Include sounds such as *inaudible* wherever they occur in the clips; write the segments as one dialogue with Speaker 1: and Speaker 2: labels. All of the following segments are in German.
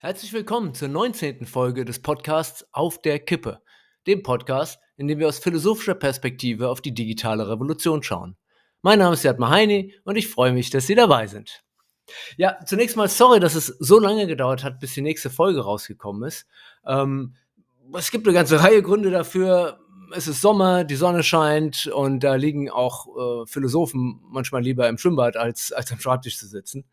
Speaker 1: Herzlich willkommen zur 19. Folge des Podcasts Auf der Kippe, dem Podcast, in dem wir aus philosophischer Perspektive auf die digitale Revolution schauen. Mein Name ist Jad Mahaini und ich freue mich, dass Sie dabei sind. Ja, zunächst mal sorry, dass es so lange gedauert hat, bis die nächste Folge rausgekommen ist. Ähm, es gibt eine ganze Reihe Gründe dafür. Es ist Sommer, die Sonne scheint und da liegen auch äh, Philosophen manchmal lieber im Schwimmbad, als, als am Schreibtisch zu sitzen.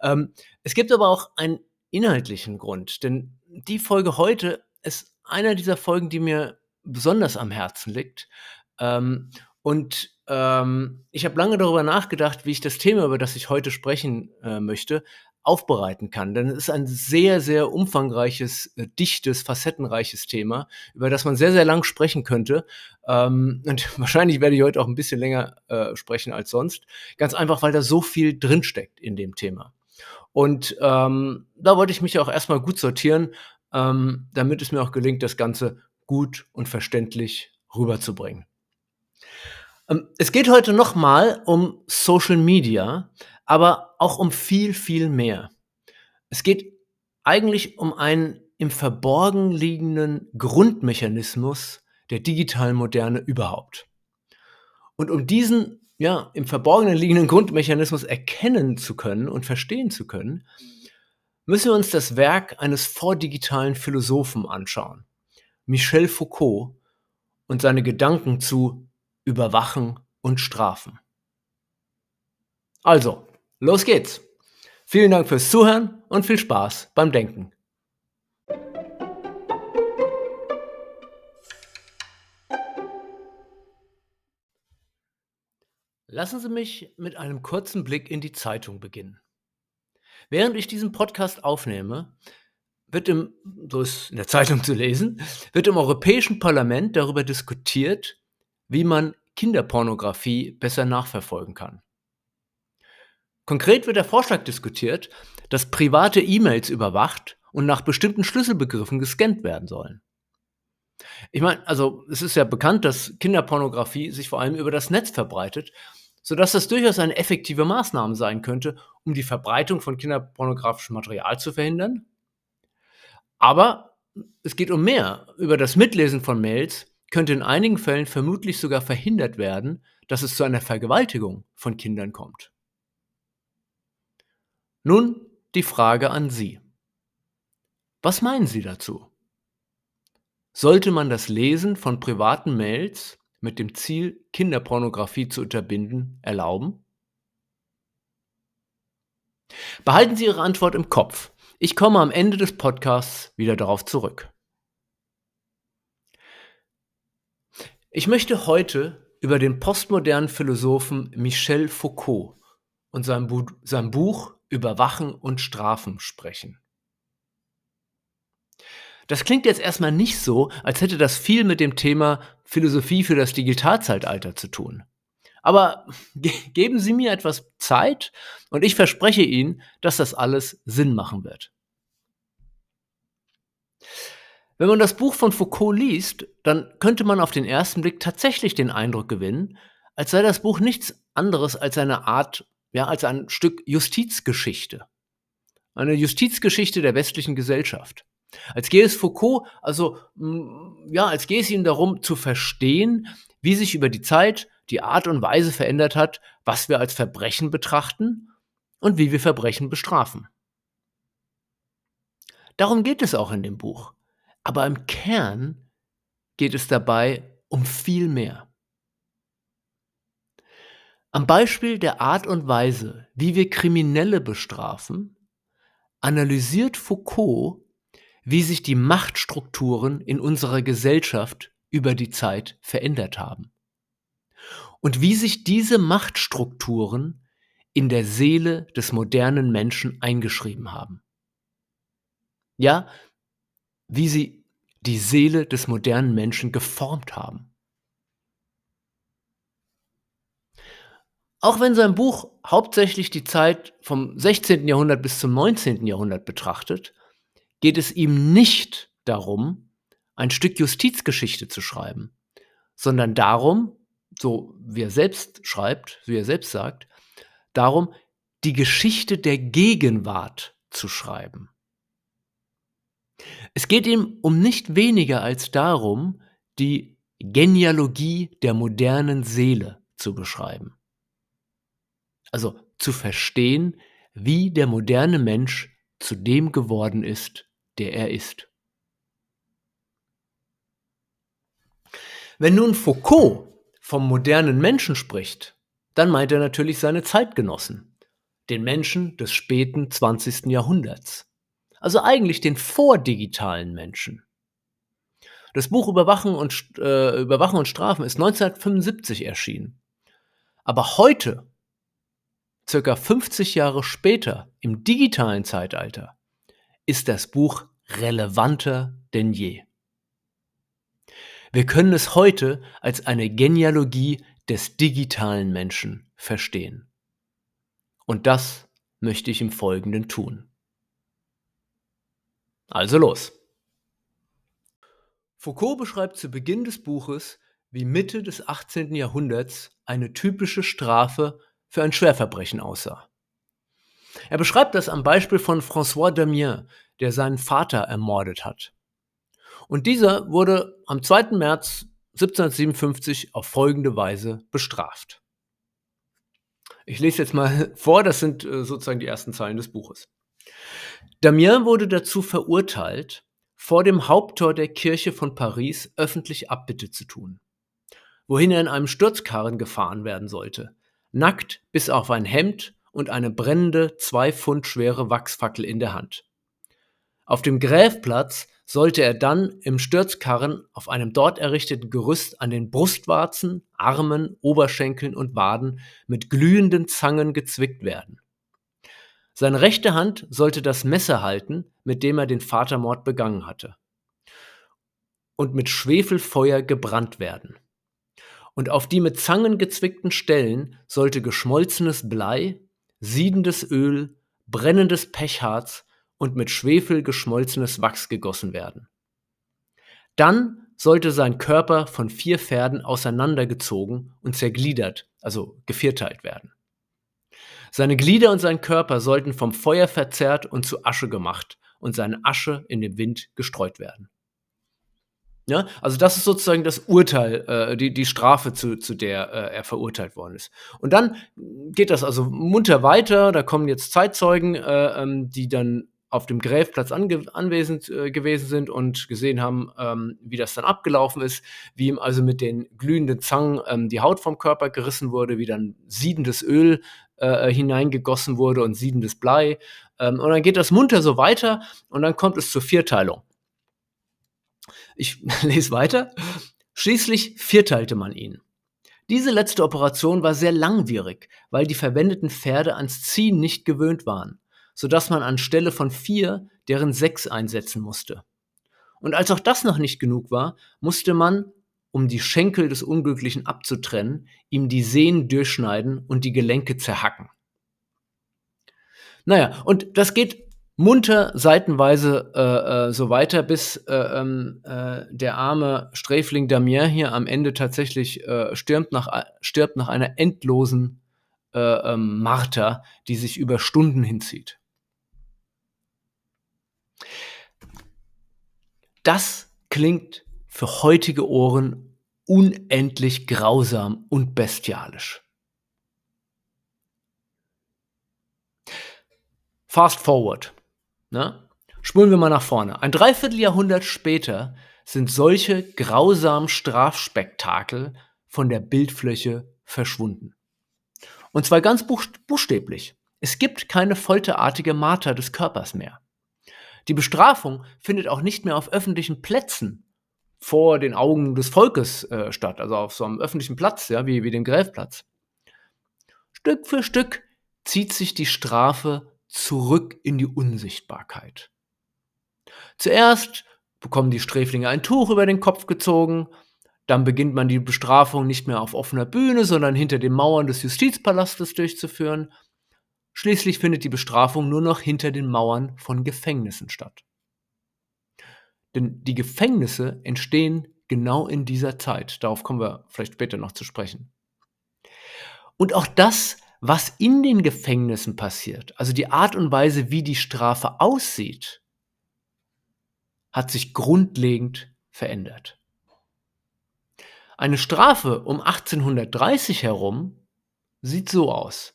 Speaker 1: Ähm, es gibt aber auch ein inhaltlichen Grund. Denn die Folge heute ist einer dieser Folgen, die mir besonders am Herzen liegt. Ähm, und ähm, ich habe lange darüber nachgedacht, wie ich das Thema, über das ich heute sprechen äh, möchte, aufbereiten kann. Denn es ist ein sehr, sehr umfangreiches, äh, dichtes, facettenreiches Thema, über das man sehr, sehr lang sprechen könnte. Ähm, und *laughs* wahrscheinlich werde ich heute auch ein bisschen länger äh, sprechen als sonst. Ganz einfach, weil da so viel drinsteckt in dem Thema. Und ähm, da wollte ich mich auch erstmal gut sortieren, ähm, damit es mir auch gelingt, das Ganze gut und verständlich rüberzubringen. Ähm, es geht heute nochmal um Social Media, aber auch um viel, viel mehr. Es geht eigentlich um einen im Verborgen liegenden Grundmechanismus der digitalen Moderne überhaupt. Und um diesen ja, im Verborgenen liegenden Grundmechanismus erkennen zu können und verstehen zu können, müssen wir uns das Werk eines vordigitalen Philosophen anschauen, Michel Foucault, und seine Gedanken zu Überwachen und Strafen. Also, los geht's. Vielen Dank fürs Zuhören und viel Spaß beim Denken. Lassen Sie mich mit einem kurzen Blick in die Zeitung beginnen. Während ich diesen Podcast aufnehme, wird im, so ist in der Zeitung zu lesen, wird im Europäischen Parlament darüber diskutiert, wie man Kinderpornografie besser nachverfolgen kann. Konkret wird der Vorschlag diskutiert, dass private E-Mails überwacht und nach bestimmten Schlüsselbegriffen gescannt werden sollen. Ich meine, also es ist ja bekannt, dass Kinderpornografie sich vor allem über das Netz verbreitet sodass das durchaus eine effektive Maßnahme sein könnte, um die Verbreitung von kinderpornografischem Material zu verhindern. Aber es geht um mehr. Über das Mitlesen von Mails könnte in einigen Fällen vermutlich sogar verhindert werden, dass es zu einer Vergewaltigung von Kindern kommt. Nun die Frage an Sie. Was meinen Sie dazu? Sollte man das Lesen von privaten Mails mit dem Ziel, Kinderpornografie zu unterbinden, erlauben? Behalten Sie Ihre Antwort im Kopf. Ich komme am Ende des Podcasts wieder darauf zurück. Ich möchte heute über den postmodernen Philosophen Michel Foucault und sein, Bu sein Buch Überwachen und Strafen sprechen. Das klingt jetzt erstmal nicht so, als hätte das viel mit dem Thema Philosophie für das Digitalzeitalter zu tun. Aber ge geben Sie mir etwas Zeit und ich verspreche Ihnen, dass das alles Sinn machen wird. Wenn man das Buch von Foucault liest, dann könnte man auf den ersten Blick tatsächlich den Eindruck gewinnen, als sei das Buch nichts anderes als eine Art, ja, als ein Stück Justizgeschichte. Eine Justizgeschichte der westlichen Gesellschaft. Als gehe es Foucault, also mm, ja, als gehe es ihm darum zu verstehen, wie sich über die Zeit die Art und Weise verändert hat, was wir als Verbrechen betrachten und wie wir Verbrechen bestrafen. Darum geht es auch in dem Buch. Aber im Kern geht es dabei um viel mehr. Am Beispiel der Art und Weise, wie wir Kriminelle bestrafen, analysiert Foucault wie sich die Machtstrukturen in unserer Gesellschaft über die Zeit verändert haben. Und wie sich diese Machtstrukturen in der Seele des modernen Menschen eingeschrieben haben. Ja, wie sie die Seele des modernen Menschen geformt haben. Auch wenn sein Buch hauptsächlich die Zeit vom 16. Jahrhundert bis zum 19. Jahrhundert betrachtet, geht es ihm nicht darum, ein Stück Justizgeschichte zu schreiben, sondern darum, so wie er selbst schreibt, wie er selbst sagt, darum, die Geschichte der Gegenwart zu schreiben. Es geht ihm um nicht weniger als darum, die Genealogie der modernen Seele zu beschreiben. Also zu verstehen, wie der moderne Mensch zu dem geworden ist, der er ist. Wenn nun Foucault vom modernen Menschen spricht, dann meint er natürlich seine Zeitgenossen, den Menschen des späten 20. Jahrhunderts, also eigentlich den vordigitalen Menschen. Das Buch Überwachen und, äh, Überwachen und Strafen ist 1975 erschienen. Aber heute, circa 50 Jahre später, im digitalen Zeitalter, ist das Buch relevanter denn je. Wir können es heute als eine Genealogie des digitalen Menschen verstehen. Und das möchte ich im Folgenden tun. Also los. Foucault beschreibt zu Beginn des Buches, wie Mitte des 18. Jahrhunderts eine typische Strafe für ein Schwerverbrechen aussah. Er beschreibt das am Beispiel von François Damien, der seinen Vater ermordet hat. Und dieser wurde am 2. März 1757 auf folgende Weise bestraft. Ich lese jetzt mal *laughs* vor, das sind äh, sozusagen die ersten Zeilen des Buches. Damien wurde dazu verurteilt, vor dem Haupttor der Kirche von Paris öffentlich Abbitte zu tun, wohin er in einem Sturzkarren gefahren werden sollte, nackt bis auf ein Hemd und eine brennende, zwei Pfund schwere Wachsfackel in der Hand. Auf dem Gräfplatz sollte er dann im Stürzkarren auf einem dort errichteten Gerüst an den Brustwarzen, Armen, Oberschenkeln und Waden mit glühenden Zangen gezwickt werden. Seine rechte Hand sollte das Messer halten, mit dem er den Vatermord begangen hatte, und mit Schwefelfeuer gebrannt werden. Und auf die mit Zangen gezwickten Stellen sollte geschmolzenes Blei, siedendes Öl, brennendes Pechharz und mit Schwefel geschmolzenes Wachs gegossen werden. Dann sollte sein Körper von vier Pferden auseinandergezogen und zergliedert, also gevierteilt werden. Seine Glieder und sein Körper sollten vom Feuer verzerrt und zu Asche gemacht und seine Asche in dem Wind gestreut werden. Ja, also das ist sozusagen das Urteil, äh, die, die Strafe, zu, zu der äh, er verurteilt worden ist. Und dann geht das also munter weiter, da kommen jetzt Zeitzeugen, äh, ähm, die dann auf dem Gräfplatz anwesend äh, gewesen sind und gesehen haben, ähm, wie das dann abgelaufen ist, wie ihm also mit den glühenden Zangen ähm, die Haut vom Körper gerissen wurde, wie dann siedendes Öl äh, hineingegossen wurde und siedendes Blei. Ähm, und dann geht das munter so weiter und dann kommt es zur Vierteilung. Ich *laughs* lese weiter. Schließlich vierteilte man ihn. Diese letzte Operation war sehr langwierig, weil die verwendeten Pferde ans Ziehen nicht gewöhnt waren sodass man anstelle von vier deren sechs einsetzen musste. Und als auch das noch nicht genug war, musste man, um die Schenkel des Unglücklichen abzutrennen, ihm die Sehnen durchschneiden und die Gelenke zerhacken. Naja, und das geht munter seitenweise äh, äh, so weiter, bis äh, ähm, äh, der arme Sträfling Damien hier am Ende tatsächlich äh, stirbt, nach, stirbt nach einer endlosen äh, ähm, Marter, die sich über Stunden hinzieht. Das klingt für heutige Ohren unendlich grausam und bestialisch. Fast forward. Ne? Spulen wir mal nach vorne. Ein Dreivierteljahrhundert später sind solche grausamen Strafspektakel von der Bildfläche verschwunden. Und zwar ganz buchstäblich. Es gibt keine folterartige Marter des Körpers mehr. Die Bestrafung findet auch nicht mehr auf öffentlichen Plätzen vor den Augen des Volkes äh, statt, also auf so einem öffentlichen Platz, ja, wie, wie dem Gräfplatz. Stück für Stück zieht sich die Strafe zurück in die Unsichtbarkeit. Zuerst bekommen die Sträflinge ein Tuch über den Kopf gezogen, dann beginnt man die Bestrafung nicht mehr auf offener Bühne, sondern hinter den Mauern des Justizpalastes durchzuführen Schließlich findet die Bestrafung nur noch hinter den Mauern von Gefängnissen statt. Denn die Gefängnisse entstehen genau in dieser Zeit. Darauf kommen wir vielleicht später noch zu sprechen. Und auch das, was in den Gefängnissen passiert, also die Art und Weise, wie die Strafe aussieht, hat sich grundlegend verändert. Eine Strafe um 1830 herum sieht so aus.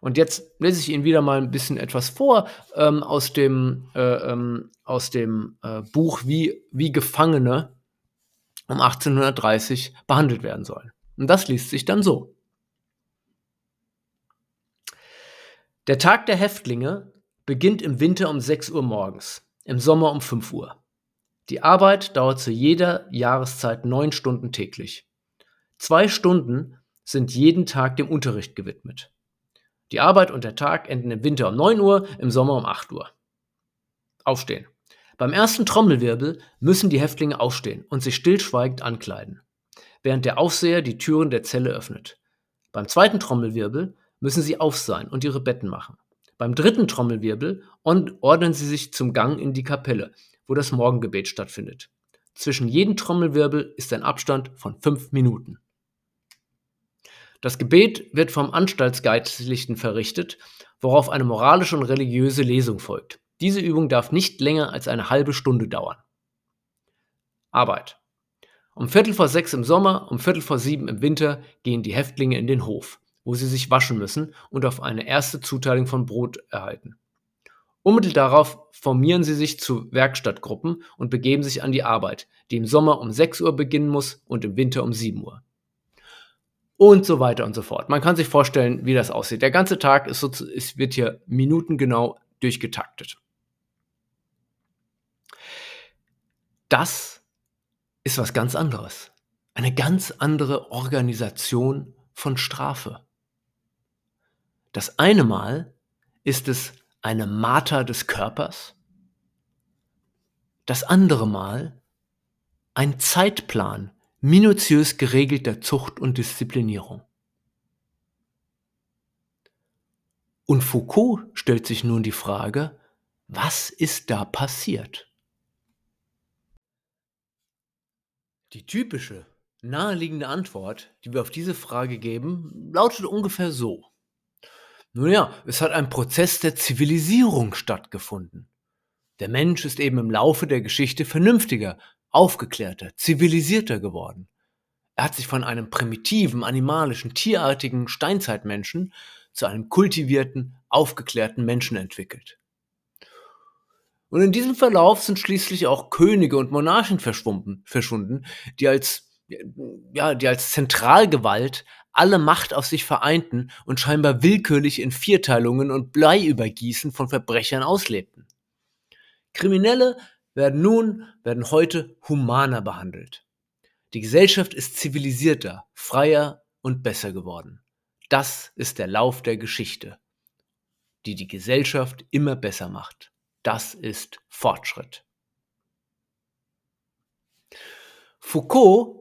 Speaker 1: Und jetzt lese ich Ihnen wieder mal ein bisschen etwas vor ähm, aus dem, äh, ähm, aus dem äh, Buch, wie, wie Gefangene um 1830 behandelt werden sollen. Und das liest sich dann so. Der Tag der Häftlinge beginnt im Winter um 6 Uhr morgens, im Sommer um 5 Uhr. Die Arbeit dauert zu jeder Jahreszeit neun Stunden täglich. Zwei Stunden sind jeden Tag dem Unterricht gewidmet. Die Arbeit und der Tag enden im Winter um 9 Uhr, im Sommer um 8 Uhr. Aufstehen. Beim ersten Trommelwirbel müssen die Häftlinge aufstehen und sich stillschweigend ankleiden, während der Aufseher die Türen der Zelle öffnet. Beim zweiten Trommelwirbel müssen sie auf sein und ihre Betten machen. Beim dritten Trommelwirbel ordnen sie sich zum Gang in die Kapelle, wo das Morgengebet stattfindet. Zwischen jedem Trommelwirbel ist ein Abstand von fünf Minuten. Das Gebet wird vom Anstaltsgeistlichen verrichtet, worauf eine moralische und religiöse Lesung folgt. Diese Übung darf nicht länger als eine halbe Stunde dauern. Arbeit. Um Viertel vor sechs im Sommer, um Viertel vor sieben im Winter gehen die Häftlinge in den Hof, wo sie sich waschen müssen und auf eine erste Zuteilung von Brot erhalten. Unmittelbar darauf formieren sie sich zu Werkstattgruppen und begeben sich an die Arbeit, die im Sommer um 6 Uhr beginnen muss und im Winter um 7 Uhr und so weiter und so fort. Man kann sich vorstellen, wie das aussieht. Der ganze Tag ist so, es wird hier minutengenau durchgetaktet. Das ist was ganz anderes. Eine ganz andere Organisation von Strafe. Das eine Mal ist es eine Marter des Körpers. Das andere Mal ein Zeitplan minutiös geregelter Zucht und Disziplinierung. Und Foucault stellt sich nun die Frage, was ist da passiert? Die typische, naheliegende Antwort, die wir auf diese Frage geben, lautet ungefähr so. Nun ja, es hat ein Prozess der Zivilisierung stattgefunden. Der Mensch ist eben im Laufe der Geschichte vernünftiger, aufgeklärter, zivilisierter geworden. Er hat sich von einem primitiven, animalischen, tierartigen Steinzeitmenschen zu einem kultivierten, aufgeklärten Menschen entwickelt. Und in diesem Verlauf sind schließlich auch Könige und Monarchen verschwunden, die als, ja, die als Zentralgewalt alle Macht auf sich vereinten und scheinbar willkürlich in Vierteilungen und Bleiübergießen von Verbrechern auslebten. Kriminelle werden nun, werden heute humaner behandelt. Die Gesellschaft ist zivilisierter, freier und besser geworden. Das ist der Lauf der Geschichte, die die Gesellschaft immer besser macht. Das ist Fortschritt. Foucault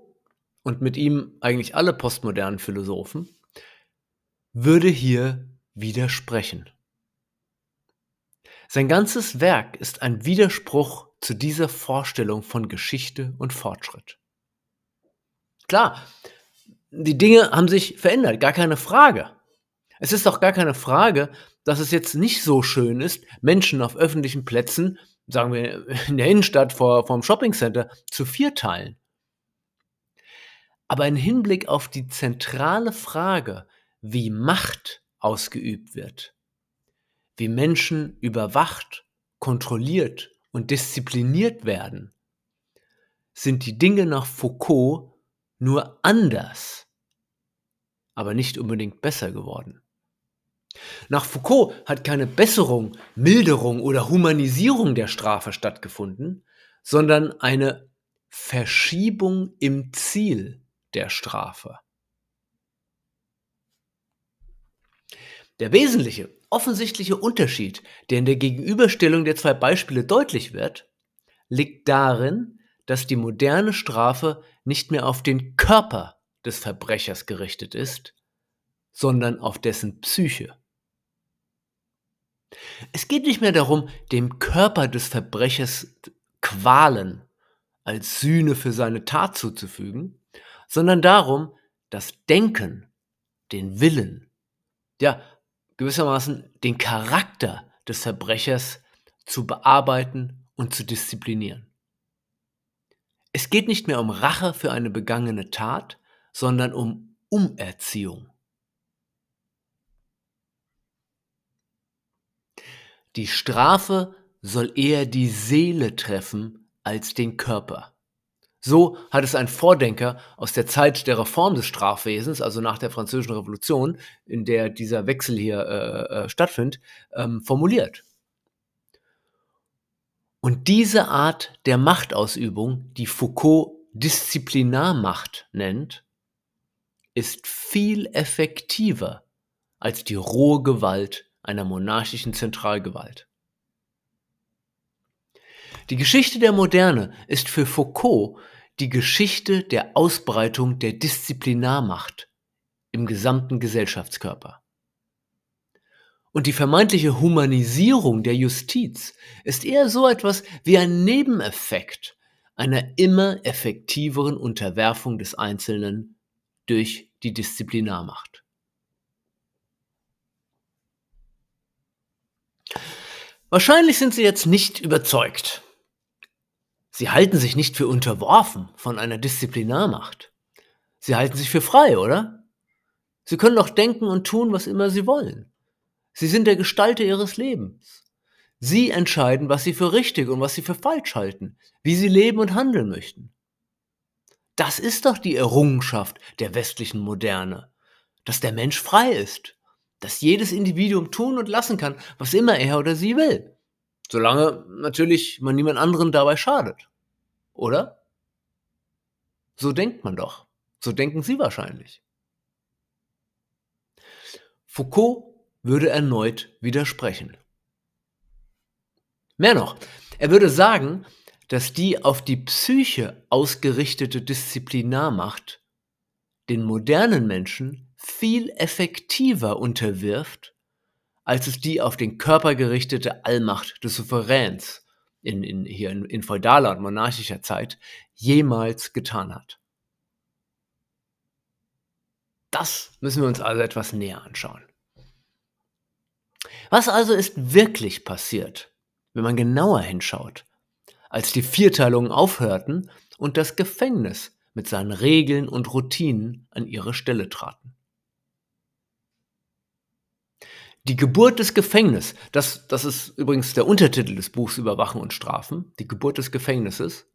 Speaker 1: und mit ihm eigentlich alle postmodernen Philosophen würde hier widersprechen. Sein ganzes Werk ist ein Widerspruch zu dieser Vorstellung von Geschichte und Fortschritt. Klar, die Dinge haben sich verändert, gar keine Frage. Es ist auch gar keine Frage, dass es jetzt nicht so schön ist, Menschen auf öffentlichen Plätzen, sagen wir in der Innenstadt vor, vom Shoppingcenter, zu vierteilen. Aber im Hinblick auf die zentrale Frage, wie Macht ausgeübt wird, wie Menschen überwacht, kontrolliert und diszipliniert werden, sind die Dinge nach Foucault nur anders, aber nicht unbedingt besser geworden. Nach Foucault hat keine Besserung, Milderung oder Humanisierung der Strafe stattgefunden, sondern eine Verschiebung im Ziel der Strafe. Der wesentliche offensichtliche Unterschied, der in der Gegenüberstellung der zwei Beispiele deutlich wird, liegt darin, dass die moderne Strafe nicht mehr auf den Körper des Verbrechers gerichtet ist, sondern auf dessen Psyche. Es geht nicht mehr darum, dem Körper des Verbrechers Qualen als Sühne für seine Tat zuzufügen, sondern darum, das Denken, den Willen, ja, gewissermaßen den Charakter des Verbrechers zu bearbeiten und zu disziplinieren. Es geht nicht mehr um Rache für eine begangene Tat, sondern um Umerziehung. Die Strafe soll eher die Seele treffen als den Körper. So hat es ein Vordenker aus der Zeit der Reform des Strafwesens, also nach der Französischen Revolution, in der dieser Wechsel hier äh, äh, stattfindet, ähm, formuliert. Und diese Art der Machtausübung, die Foucault Disziplinarmacht nennt, ist viel effektiver als die rohe Gewalt einer monarchischen Zentralgewalt. Die Geschichte der Moderne ist für Foucault die Geschichte der Ausbreitung der Disziplinarmacht im gesamten Gesellschaftskörper. Und die vermeintliche Humanisierung der Justiz ist eher so etwas wie ein Nebeneffekt einer immer effektiveren Unterwerfung des Einzelnen durch die Disziplinarmacht. Wahrscheinlich sind Sie jetzt nicht überzeugt. Sie halten sich nicht für unterworfen von einer Disziplinarmacht. Sie halten sich für frei, oder? Sie können doch denken und tun, was immer Sie wollen. Sie sind der Gestalter Ihres Lebens. Sie entscheiden, was Sie für richtig und was Sie für falsch halten, wie Sie leben und handeln möchten. Das ist doch die Errungenschaft der westlichen Moderne, dass der Mensch frei ist, dass jedes Individuum tun und lassen kann, was immer er oder sie will. Solange natürlich man niemand anderen dabei schadet. Oder? So denkt man doch. So denken Sie wahrscheinlich. Foucault würde erneut widersprechen. Mehr noch, er würde sagen, dass die auf die Psyche ausgerichtete Disziplinarmacht den modernen Menschen viel effektiver unterwirft, als es die auf den Körper gerichtete Allmacht des Souveräns in, in, hier in, in feudaler und monarchischer Zeit jemals getan hat. Das müssen wir uns also etwas näher anschauen. Was also ist wirklich passiert, wenn man genauer hinschaut, als die Vierteilungen aufhörten und das Gefängnis mit seinen Regeln und Routinen an ihre Stelle traten? Die Geburt des Gefängnisses, das, das ist übrigens der Untertitel des Buchs Überwachen und Strafen, die Geburt des Gefängnisses,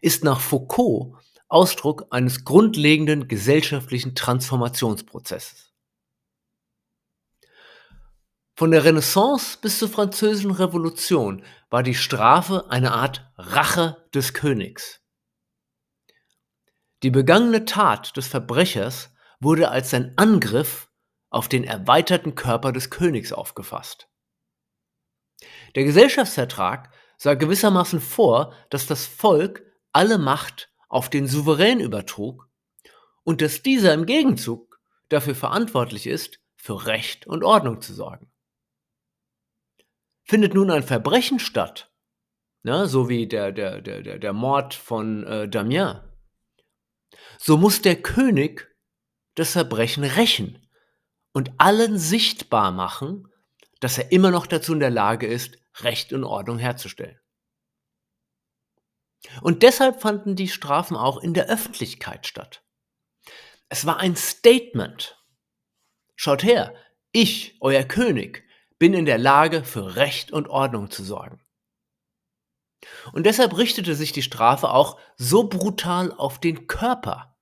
Speaker 1: ist nach Foucault Ausdruck eines grundlegenden gesellschaftlichen Transformationsprozesses. Von der Renaissance bis zur Französischen Revolution war die Strafe eine Art Rache des Königs. Die begangene Tat des Verbrechers wurde als ein Angriff auf den erweiterten Körper des Königs aufgefasst. Der Gesellschaftsvertrag sah gewissermaßen vor, dass das Volk alle Macht auf den Souverän übertrug und dass dieser im Gegenzug dafür verantwortlich ist, für Recht und Ordnung zu sorgen. Findet nun ein Verbrechen statt, ne, so wie der, der, der, der Mord von äh, Damien, so muss der König das Verbrechen rächen und allen sichtbar machen, dass er immer noch dazu in der Lage ist, Recht und Ordnung herzustellen. Und deshalb fanden die Strafen auch in der Öffentlichkeit statt. Es war ein Statement. Schaut her, ich, euer König, bin in der Lage, für Recht und Ordnung zu sorgen. Und deshalb richtete sich die Strafe auch so brutal auf den Körper,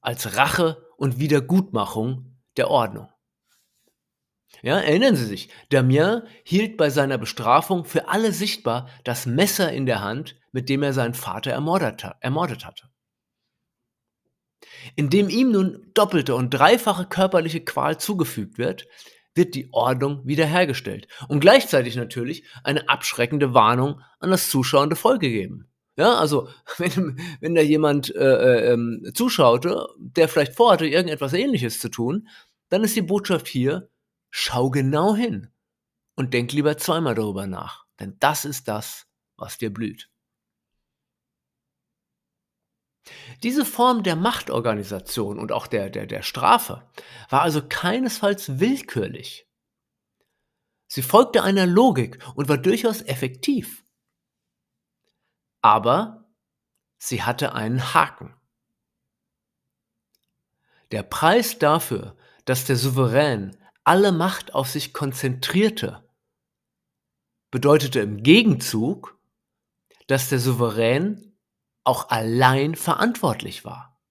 Speaker 1: als Rache und Wiedergutmachung der Ordnung. Ja, erinnern Sie sich, Damien hielt bei seiner Bestrafung für alle sichtbar das Messer in der Hand, mit dem er seinen Vater ermordet, ermordet hatte. Indem ihm nun doppelte und dreifache körperliche Qual zugefügt wird, wird die Ordnung wiederhergestellt und gleichzeitig natürlich eine abschreckende Warnung an das zuschauende Volk gegeben. Ja, also *laughs* wenn, wenn da jemand äh, äh, zuschaute, der vielleicht vorhatte, irgendetwas Ähnliches zu tun, dann ist die Botschaft hier, schau genau hin und denk lieber zweimal darüber nach, denn das ist das, was dir blüht. Diese Form der Machtorganisation und auch der, der, der Strafe war also keinesfalls willkürlich. Sie folgte einer Logik und war durchaus effektiv. Aber sie hatte einen Haken. Der Preis dafür, dass der Souverän alle Macht auf sich konzentrierte, bedeutete im Gegenzug, dass der Souverän auch allein verantwortlich war.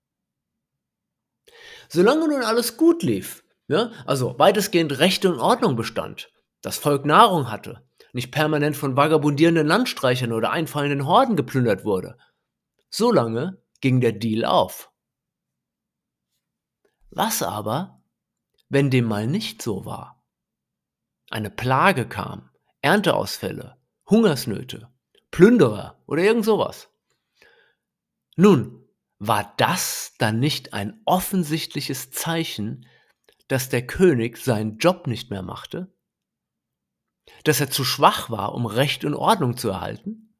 Speaker 1: Solange nun alles gut lief, ja, also weitestgehend Recht und Ordnung bestand, das Volk Nahrung hatte, nicht permanent von vagabundierenden Landstreichern oder einfallenden Horden geplündert wurde, solange ging der Deal auf. Was aber, wenn dem mal nicht so war? Eine Plage kam, Ernteausfälle, Hungersnöte, Plünderer oder irgend sowas. Nun, war das dann nicht ein offensichtliches Zeichen, dass der König seinen Job nicht mehr machte? Dass er zu schwach war, um Recht und Ordnung zu erhalten?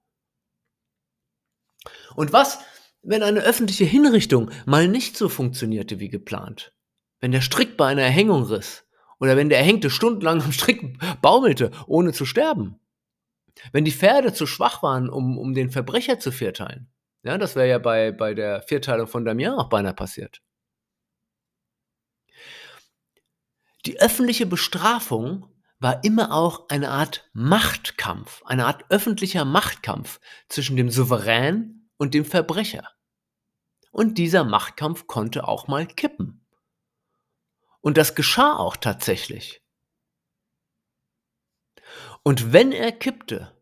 Speaker 1: Und was, wenn eine öffentliche Hinrichtung mal nicht so funktionierte wie geplant? Wenn der Strick bei einer Erhängung riss? Oder wenn der Erhängte stundenlang am Strick baumelte, ohne zu sterben? Wenn die Pferde zu schwach waren, um, um den Verbrecher zu vierteilen? Ja, das wäre ja bei, bei der Vierteilung von Damien auch beinahe passiert. Die öffentliche Bestrafung war immer auch eine Art Machtkampf, eine Art öffentlicher Machtkampf zwischen dem Souverän und dem Verbrecher. Und dieser Machtkampf konnte auch mal kippen. Und das geschah auch tatsächlich. Und wenn er kippte,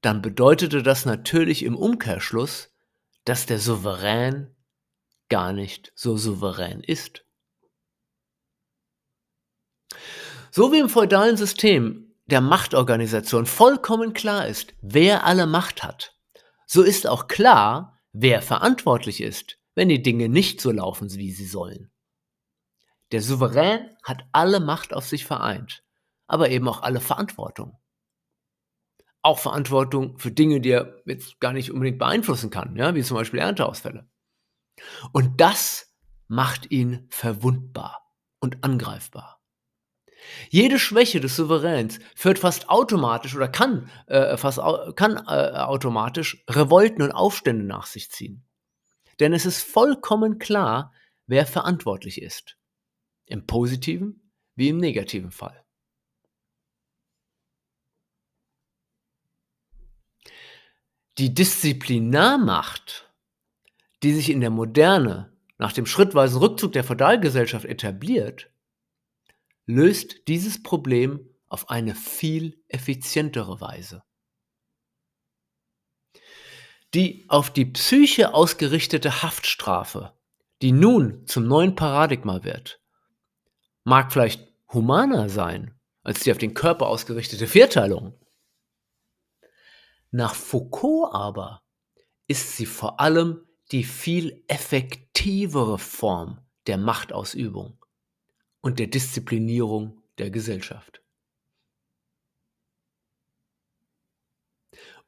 Speaker 1: dann bedeutete das natürlich im Umkehrschluss, dass der Souverän gar nicht so souverän ist. So wie im feudalen System der Machtorganisation vollkommen klar ist, wer alle Macht hat, so ist auch klar, wer verantwortlich ist, wenn die Dinge nicht so laufen, wie sie sollen. Der Souverän hat alle Macht auf sich vereint, aber eben auch alle Verantwortung. Auch Verantwortung für Dinge, die er jetzt gar nicht unbedingt beeinflussen kann, ja, wie zum Beispiel Ernteausfälle. Und das macht ihn verwundbar und angreifbar. Jede Schwäche des Souveräns führt fast automatisch oder kann, äh, fast, kann äh, automatisch Revolten und Aufstände nach sich ziehen. Denn es ist vollkommen klar, wer verantwortlich ist. Im positiven wie im negativen Fall. Die Disziplinarmacht, die sich in der Moderne nach dem schrittweisen Rückzug der Feudalgesellschaft etabliert, löst dieses Problem auf eine viel effizientere Weise. Die auf die Psyche ausgerichtete Haftstrafe, die nun zum neuen Paradigma wird, mag vielleicht humaner sein als die auf den Körper ausgerichtete Vierteilung. Nach Foucault aber ist sie vor allem die viel effektivere Form der Machtausübung und der Disziplinierung der Gesellschaft.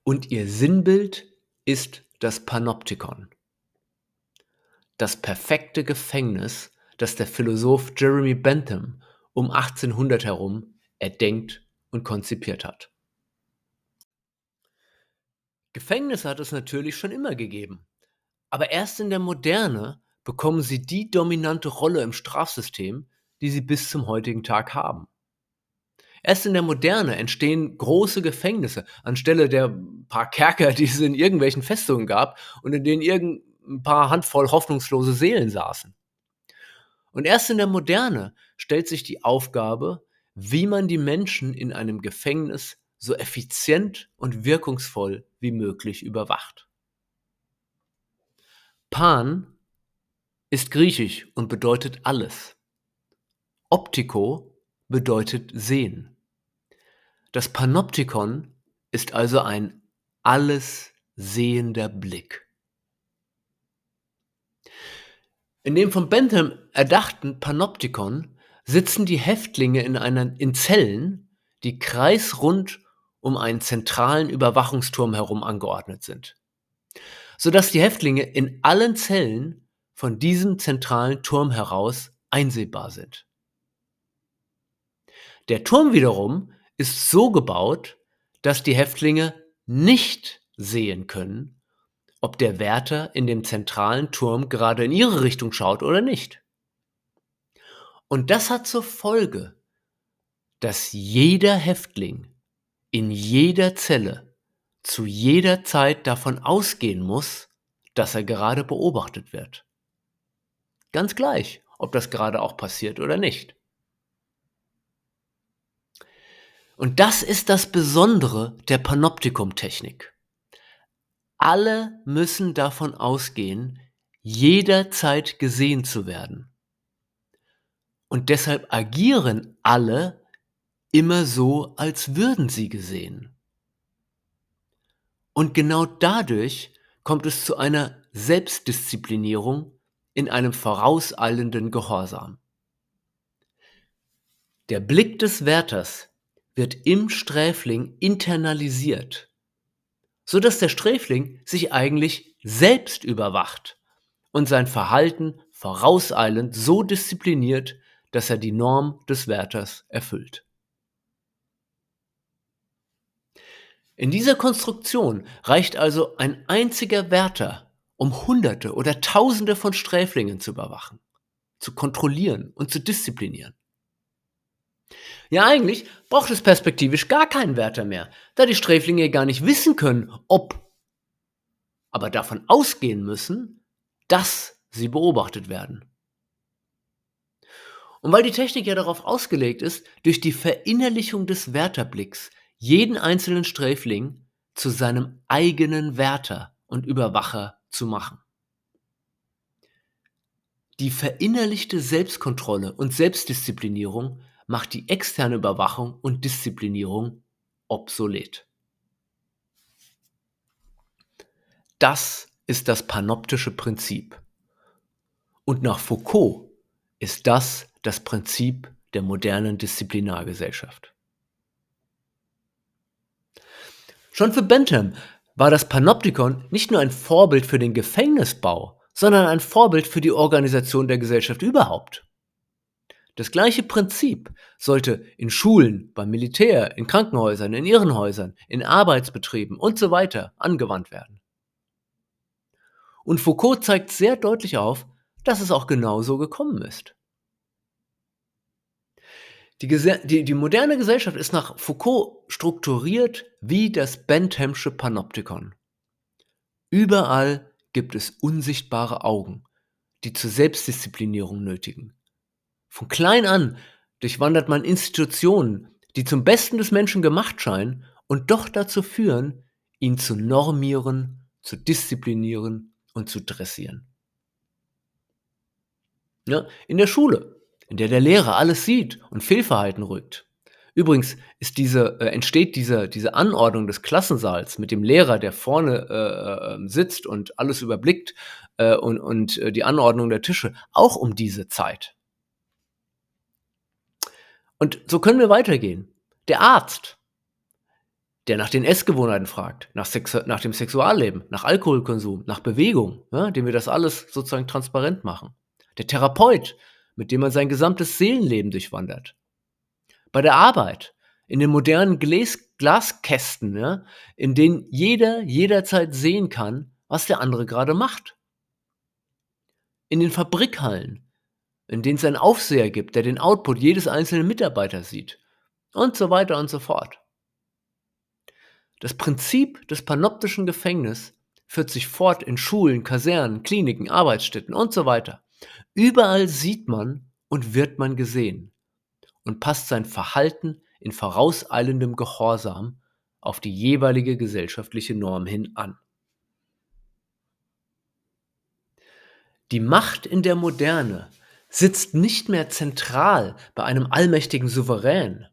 Speaker 1: Und ihr Sinnbild ist das Panoptikon, das perfekte Gefängnis, das der Philosoph Jeremy Bentham um 1800 herum erdenkt und konzipiert hat. Gefängnisse hat es natürlich schon immer gegeben, aber erst in der Moderne bekommen sie die dominante Rolle im Strafsystem, die sie bis zum heutigen Tag haben. Erst in der Moderne entstehen große Gefängnisse anstelle der paar Kerker, die es in irgendwelchen Festungen gab und in denen irgendein paar Handvoll hoffnungslose Seelen saßen. Und erst in der Moderne stellt sich die Aufgabe, wie man die Menschen in einem Gefängnis so effizient und wirkungsvoll wie möglich überwacht. Pan ist griechisch und bedeutet alles. Optiko bedeutet sehen. Das Panoptikon ist also ein alles sehender Blick. In dem von Bentham erdachten Panoptikon sitzen die Häftlinge in, einer, in Zellen, die kreisrund um einen zentralen Überwachungsturm herum angeordnet sind, sodass die Häftlinge in allen Zellen von diesem zentralen Turm heraus einsehbar sind. Der Turm wiederum ist so gebaut, dass die Häftlinge nicht sehen können, ob der Wärter in dem zentralen Turm gerade in ihre Richtung schaut oder nicht. Und das hat zur Folge, dass jeder Häftling in jeder Zelle zu jeder Zeit davon ausgehen muss, dass er gerade beobachtet wird. Ganz gleich, ob das gerade auch passiert oder nicht. Und das ist das Besondere der Panoptikum-Technik. Alle müssen davon ausgehen, jederzeit gesehen zu werden. Und deshalb agieren alle immer so, als würden sie gesehen. Und genau dadurch kommt es zu einer Selbstdisziplinierung in einem vorauseilenden Gehorsam. Der Blick des Wärters wird im Sträfling internalisiert, so dass der Sträfling sich eigentlich selbst überwacht und sein Verhalten vorauseilend so diszipliniert, dass er die Norm des Wärters erfüllt. In dieser Konstruktion reicht also ein einziger Wärter, um Hunderte oder Tausende von Sträflingen zu überwachen, zu kontrollieren und zu disziplinieren. Ja, eigentlich braucht es perspektivisch gar keinen Wärter mehr, da die Sträflinge gar nicht wissen können, ob, aber davon ausgehen müssen, dass sie beobachtet werden. Und weil die Technik ja darauf ausgelegt ist, durch die Verinnerlichung des Wärterblicks jeden einzelnen Sträfling zu seinem eigenen Wärter und Überwacher zu machen. Die verinnerlichte Selbstkontrolle und Selbstdisziplinierung macht die externe Überwachung und Disziplinierung obsolet. Das ist das panoptische Prinzip. Und nach Foucault ist das das Prinzip der modernen Disziplinargesellschaft. Schon für Bentham war das Panoptikon nicht nur ein Vorbild für den Gefängnisbau, sondern ein Vorbild für die Organisation der Gesellschaft überhaupt. Das gleiche Prinzip sollte in Schulen, beim Militär, in Krankenhäusern, in Irrenhäusern, in Arbeitsbetrieben und so weiter angewandt werden. Und Foucault zeigt sehr deutlich auf, dass es auch genau so gekommen ist. Die, die, die, moderne Gesellschaft ist nach Foucault strukturiert wie das Benthamsche Panoptikon. Überall gibt es unsichtbare Augen, die zur Selbstdisziplinierung nötigen. Von klein an durchwandert man Institutionen, die zum Besten des Menschen gemacht scheinen und doch dazu führen, ihn zu normieren, zu disziplinieren und zu dressieren. Ja, in der Schule in der der Lehrer alles sieht und Fehlverhalten rückt. Übrigens ist diese, äh, entsteht diese, diese Anordnung des Klassensaals mit dem Lehrer, der vorne äh, äh, sitzt und alles überblickt äh, und, und äh, die Anordnung der Tische auch um diese Zeit. Und so können wir weitergehen. Der Arzt, der nach den Essgewohnheiten fragt, nach, Sex nach dem Sexualleben, nach Alkoholkonsum, nach Bewegung, ja, dem wir das alles sozusagen transparent machen. Der Therapeut, mit dem man sein gesamtes Seelenleben durchwandert. Bei der Arbeit, in den modernen Glas Glaskästen, ja, in denen jeder jederzeit sehen kann, was der andere gerade macht. In den Fabrikhallen, in denen es einen Aufseher gibt, der den Output jedes einzelnen Mitarbeiters sieht. Und so weiter und so fort. Das Prinzip des panoptischen Gefängnisses führt sich fort in Schulen, Kasernen, Kliniken, Arbeitsstätten und so weiter. Überall sieht man und wird man gesehen und passt sein Verhalten in vorauseilendem Gehorsam auf die jeweilige gesellschaftliche Norm hin an. Die Macht in der Moderne sitzt nicht mehr zentral bei einem allmächtigen Souverän,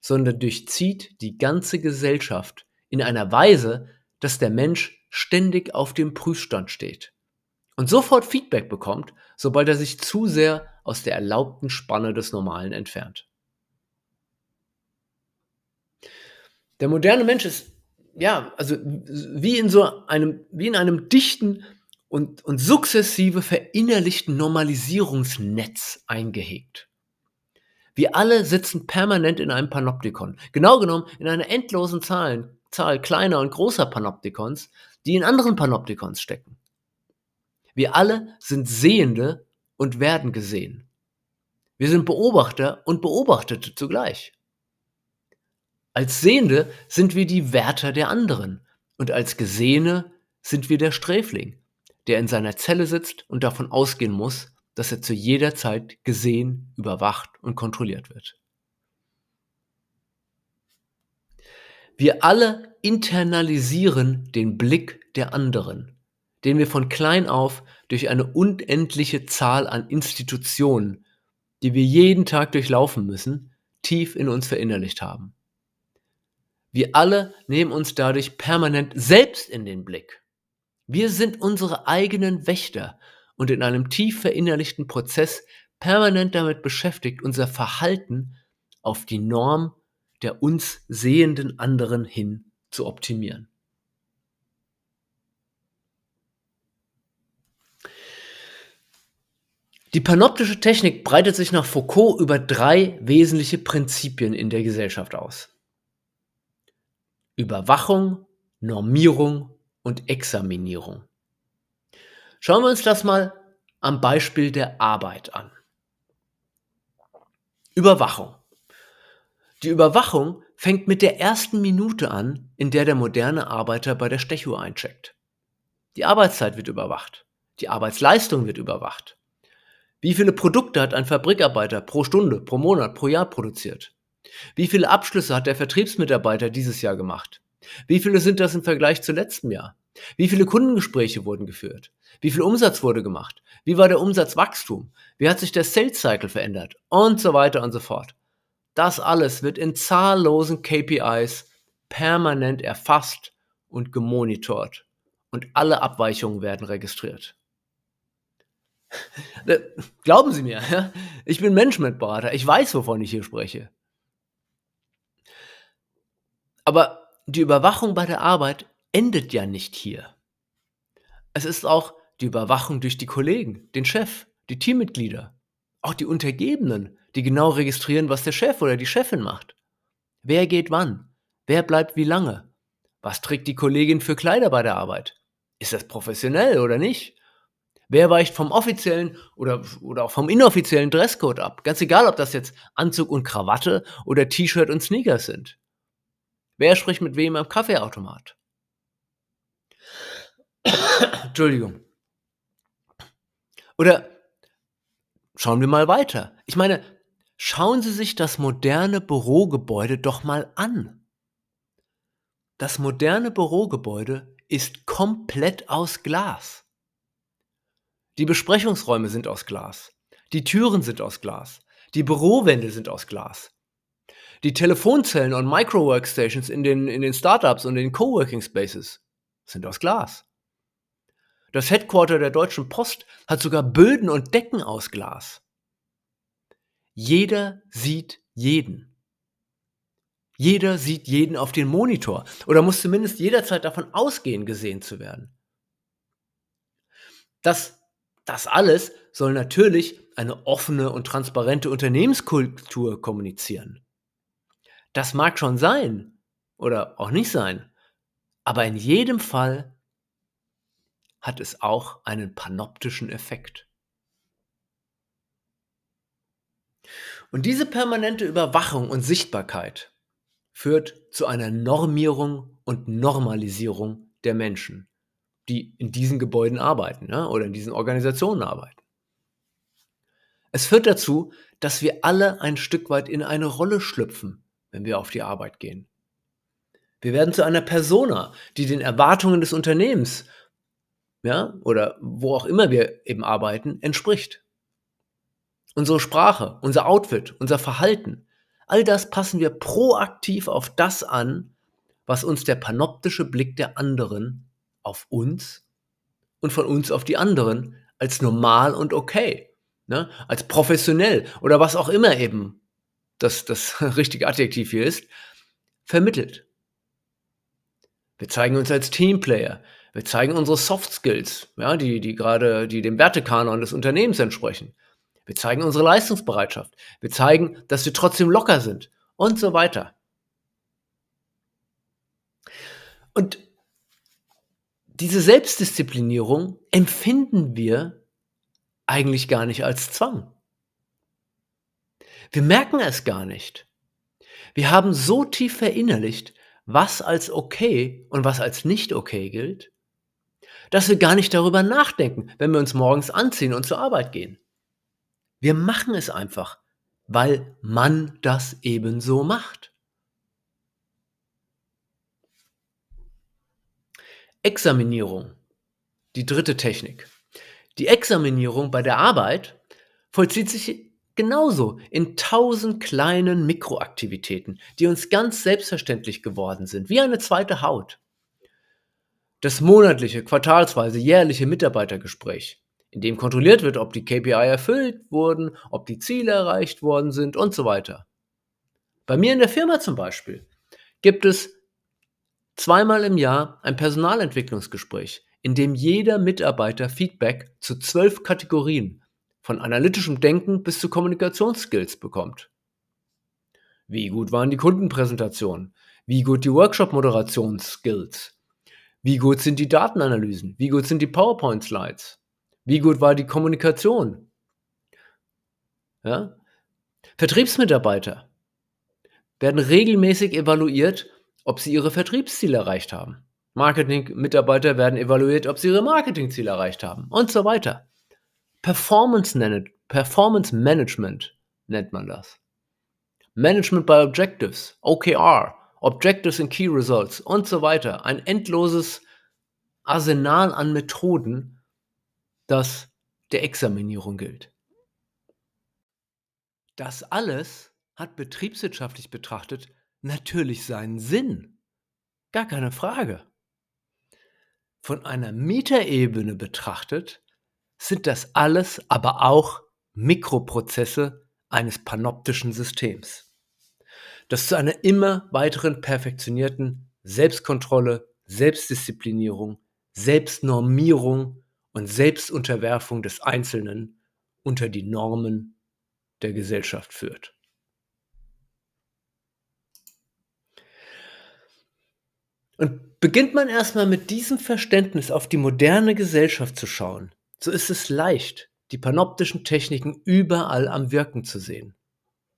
Speaker 1: sondern durchzieht die ganze Gesellschaft in einer Weise, dass der Mensch ständig auf dem Prüfstand steht und sofort Feedback bekommt, sobald er sich zu sehr aus der erlaubten Spanne des Normalen entfernt. Der moderne Mensch ist, ja, also wie in so einem, wie in einem dichten und, und sukzessive verinnerlichten Normalisierungsnetz eingehegt. Wir alle sitzen permanent in einem Panoptikon. Genau genommen in einer endlosen Zahl, Zahl kleiner und großer Panoptikons, die in anderen Panoptikons stecken. Wir alle sind Sehende und werden gesehen. Wir sind Beobachter und Beobachtete zugleich. Als Sehende sind wir die Wärter der anderen und als Gesehene sind wir der Sträfling, der in seiner Zelle sitzt und davon ausgehen muss, dass er zu jeder Zeit gesehen, überwacht und kontrolliert wird. Wir alle internalisieren den Blick der anderen, den wir von klein auf durch eine unendliche Zahl an Institutionen, die wir jeden Tag durchlaufen müssen, tief in uns verinnerlicht haben. Wir alle nehmen uns dadurch permanent selbst in den Blick. Wir sind unsere eigenen Wächter und in einem tief verinnerlichten Prozess permanent damit beschäftigt, unser Verhalten auf die Norm der uns sehenden anderen hin zu optimieren. Die panoptische Technik breitet sich nach Foucault über drei wesentliche Prinzipien in der Gesellschaft aus. Überwachung, Normierung und Examinierung. Schauen wir uns das mal am Beispiel der Arbeit an. Überwachung. Die Überwachung fängt mit der ersten Minute an, in der der moderne Arbeiter bei der Stechuhr eincheckt. Die Arbeitszeit wird überwacht. Die Arbeitsleistung wird überwacht. Wie viele Produkte hat ein Fabrikarbeiter pro Stunde, pro Monat, pro Jahr produziert? Wie viele Abschlüsse hat der Vertriebsmitarbeiter dieses Jahr gemacht? Wie viele sind das im Vergleich zu letztem Jahr? Wie viele Kundengespräche wurden geführt? Wie viel Umsatz wurde gemacht? Wie war der Umsatzwachstum? Wie hat sich der Sales Cycle verändert? Und so weiter und so fort. Das alles wird in zahllosen KPIs permanent erfasst und gemonitort. Und alle Abweichungen werden registriert. *laughs* Glauben Sie mir, ich bin Managementberater, ich weiß, wovon ich hier spreche. Aber die Überwachung bei der Arbeit endet ja nicht hier. Es ist auch die Überwachung durch die Kollegen, den Chef, die Teammitglieder, auch die Untergebenen, die genau registrieren, was der Chef oder die Chefin macht. Wer geht wann? Wer bleibt wie lange? Was trägt die Kollegin für Kleider bei der Arbeit? Ist das professionell oder nicht? Wer weicht vom offiziellen oder, oder auch vom inoffiziellen Dresscode ab? Ganz egal, ob das jetzt Anzug und Krawatte oder T-Shirt und Sneakers sind. Wer spricht mit wem am Kaffeeautomat? Entschuldigung. Oder schauen wir mal weiter. Ich meine, schauen Sie sich das moderne Bürogebäude doch mal an. Das moderne Bürogebäude ist komplett aus Glas. Die Besprechungsräume sind aus Glas. Die Türen sind aus Glas. Die Bürowände sind aus Glas. Die Telefonzellen und Micro-Workstations in den, in den Startups und den Coworking Spaces sind aus Glas. Das Headquarter der Deutschen Post hat sogar Böden und Decken aus Glas. Jeder sieht jeden. Jeder sieht jeden auf den Monitor oder muss zumindest jederzeit davon ausgehen, gesehen zu werden. Das, das alles soll natürlich eine offene und transparente Unternehmenskultur kommunizieren. Das mag schon sein oder auch nicht sein, aber in jedem Fall hat es auch einen panoptischen Effekt. Und diese permanente Überwachung und Sichtbarkeit führt zu einer Normierung und Normalisierung der Menschen, die in diesen Gebäuden arbeiten ja, oder in diesen Organisationen arbeiten. Es führt dazu, dass wir alle ein Stück weit in eine Rolle schlüpfen, wenn wir auf die Arbeit gehen. Wir werden zu einer Persona, die den Erwartungen des Unternehmens, ja, oder wo auch immer wir eben arbeiten, entspricht. Unsere Sprache, unser Outfit, unser Verhalten, all das passen wir proaktiv auf das an, was uns der panoptische Blick der anderen auf uns und von uns auf die anderen als normal und okay, ne, als professionell oder was auch immer eben das, das *laughs* richtige Adjektiv hier ist, vermittelt. Wir zeigen uns als Teamplayer. Wir zeigen unsere Soft Skills, ja, die, die gerade, die dem Wertekanon des Unternehmens entsprechen. Wir zeigen unsere Leistungsbereitschaft. Wir zeigen, dass wir trotzdem locker sind und so weiter. Und diese Selbstdisziplinierung empfinden wir eigentlich gar nicht als Zwang. Wir merken es gar nicht. Wir haben so tief verinnerlicht, was als okay und was als nicht okay gilt, dass wir gar nicht darüber nachdenken, wenn wir uns morgens anziehen und zur Arbeit gehen. Wir machen es einfach, weil man das ebenso macht. Examinierung. Die dritte Technik. Die Examinierung bei der Arbeit vollzieht sich genauso in tausend kleinen Mikroaktivitäten, die uns ganz selbstverständlich geworden sind, wie eine zweite Haut. Das monatliche, quartalsweise, jährliche Mitarbeitergespräch, in dem kontrolliert wird, ob die KPI erfüllt wurden, ob die Ziele erreicht worden sind und so weiter. Bei mir in der Firma zum Beispiel gibt es zweimal im Jahr ein Personalentwicklungsgespräch, in dem jeder Mitarbeiter Feedback zu zwölf Kategorien von analytischem Denken bis zu Kommunikationsskills bekommt. Wie gut waren die Kundenpräsentationen? Wie gut die Workshop-Moderationsskills? Wie gut sind die Datenanalysen? Wie gut sind die PowerPoint-Slides? Wie gut war die Kommunikation? Ja? Vertriebsmitarbeiter werden regelmäßig evaluiert, ob sie ihre Vertriebsziele erreicht haben. Marketing-Mitarbeiter werden evaluiert, ob sie ihre Marketingziele erreicht haben und so weiter. Performance, Performance Management nennt man das. Management by Objectives, OKR, Objectives and Key Results und so weiter. Ein endloses Arsenal an Methoden, das der Examinierung gilt. Das alles hat betriebswirtschaftlich betrachtet natürlich seinen Sinn. Gar keine Frage. Von einer Metaebene betrachtet sind das alles aber auch Mikroprozesse eines panoptischen Systems, das zu einer immer weiteren perfektionierten Selbstkontrolle, Selbstdisziplinierung, Selbstnormierung und Selbstunterwerfung des Einzelnen unter die Normen der Gesellschaft führt. Und beginnt man erstmal mit diesem Verständnis auf die moderne Gesellschaft zu schauen, so ist es leicht, die panoptischen Techniken überall am Wirken zu sehen.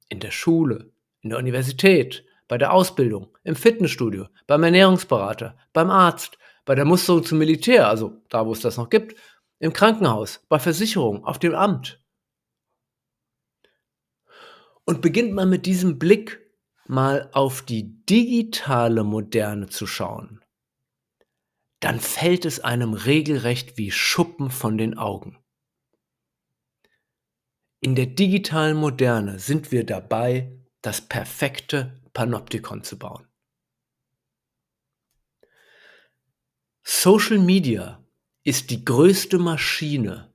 Speaker 1: In der Schule, in der Universität, bei der Ausbildung, im Fitnessstudio, beim Ernährungsberater, beim Arzt, bei der Musterung zum Militär, also da, wo es das noch gibt, im Krankenhaus, bei Versicherungen, auf dem Amt. Und beginnt man mit diesem Blick mal auf die digitale Moderne zu schauen, dann fällt es einem regelrecht wie Schuppen von den Augen. In der digitalen Moderne sind wir dabei, das perfekte Panoptikon zu bauen. Social Media ist die größte Maschine,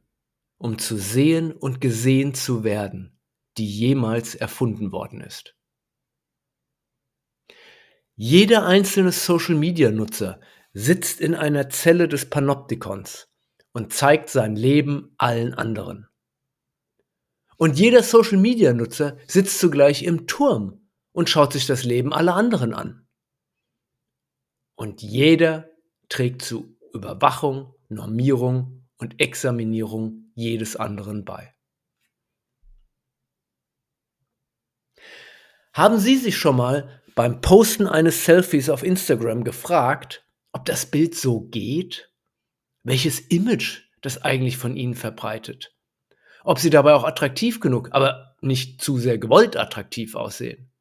Speaker 1: um zu sehen und gesehen zu werden, die jemals erfunden worden ist. Jeder einzelne Social-Media-Nutzer sitzt in einer Zelle des Panoptikons und zeigt sein Leben allen anderen. Und jeder Social-Media-Nutzer sitzt zugleich im Turm und schaut sich das Leben aller anderen an. Und jeder trägt zu Überwachung, Normierung und Examinierung jedes anderen bei. Haben Sie sich schon mal beim Posten eines Selfies auf Instagram gefragt, ob das Bild so geht? Welches Image das eigentlich von Ihnen verbreitet? Ob Sie dabei auch attraktiv genug, aber nicht zu sehr gewollt attraktiv aussehen?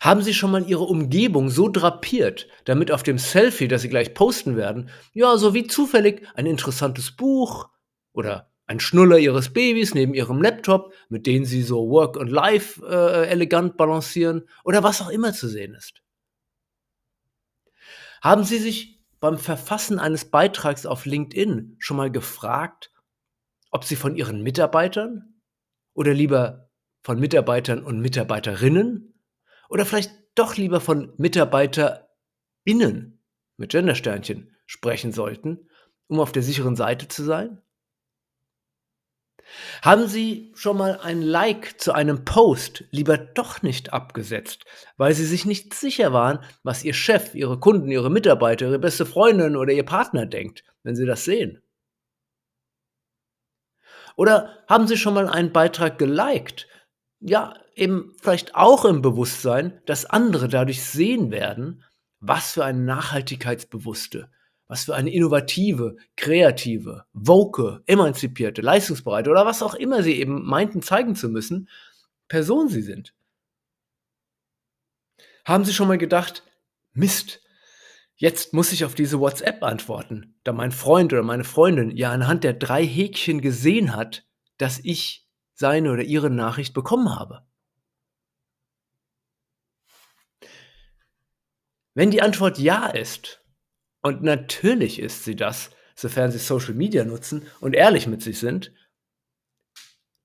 Speaker 1: Haben Sie schon mal Ihre Umgebung so drapiert, damit auf dem Selfie, das Sie gleich posten werden, ja, so wie zufällig ein interessantes Buch oder ein Schnuller ihres Babys neben ihrem Laptop, mit denen sie so Work und Life äh, elegant balancieren oder was auch immer zu sehen ist. Haben Sie sich beim Verfassen eines Beitrags auf LinkedIn schon mal gefragt, ob Sie von Ihren Mitarbeitern oder lieber von Mitarbeitern und Mitarbeiterinnen oder vielleicht doch lieber von MitarbeiterInnen mit Gendersternchen sprechen sollten, um auf der sicheren Seite zu sein? Haben Sie schon mal ein Like zu einem Post lieber doch nicht abgesetzt, weil Sie sich nicht sicher waren, was Ihr Chef, Ihre Kunden, Ihre Mitarbeiter, Ihre beste Freundin oder Ihr Partner denkt, wenn Sie das sehen? Oder haben Sie schon mal einen Beitrag geliked? Ja, eben vielleicht auch im Bewusstsein, dass andere dadurch sehen werden, was für eine nachhaltigkeitsbewusste, was für eine innovative, kreative, woke, emanzipierte, leistungsbereite oder was auch immer sie eben meinten zeigen zu müssen, Person sie sind. Haben Sie schon mal gedacht, Mist, jetzt muss ich auf diese WhatsApp antworten, da mein Freund oder meine Freundin ja anhand der drei Häkchen gesehen hat, dass ich seine oder ihre Nachricht bekommen habe. Wenn die Antwort ja ist, und natürlich ist sie das, sofern sie Social Media nutzen und ehrlich mit sich sind,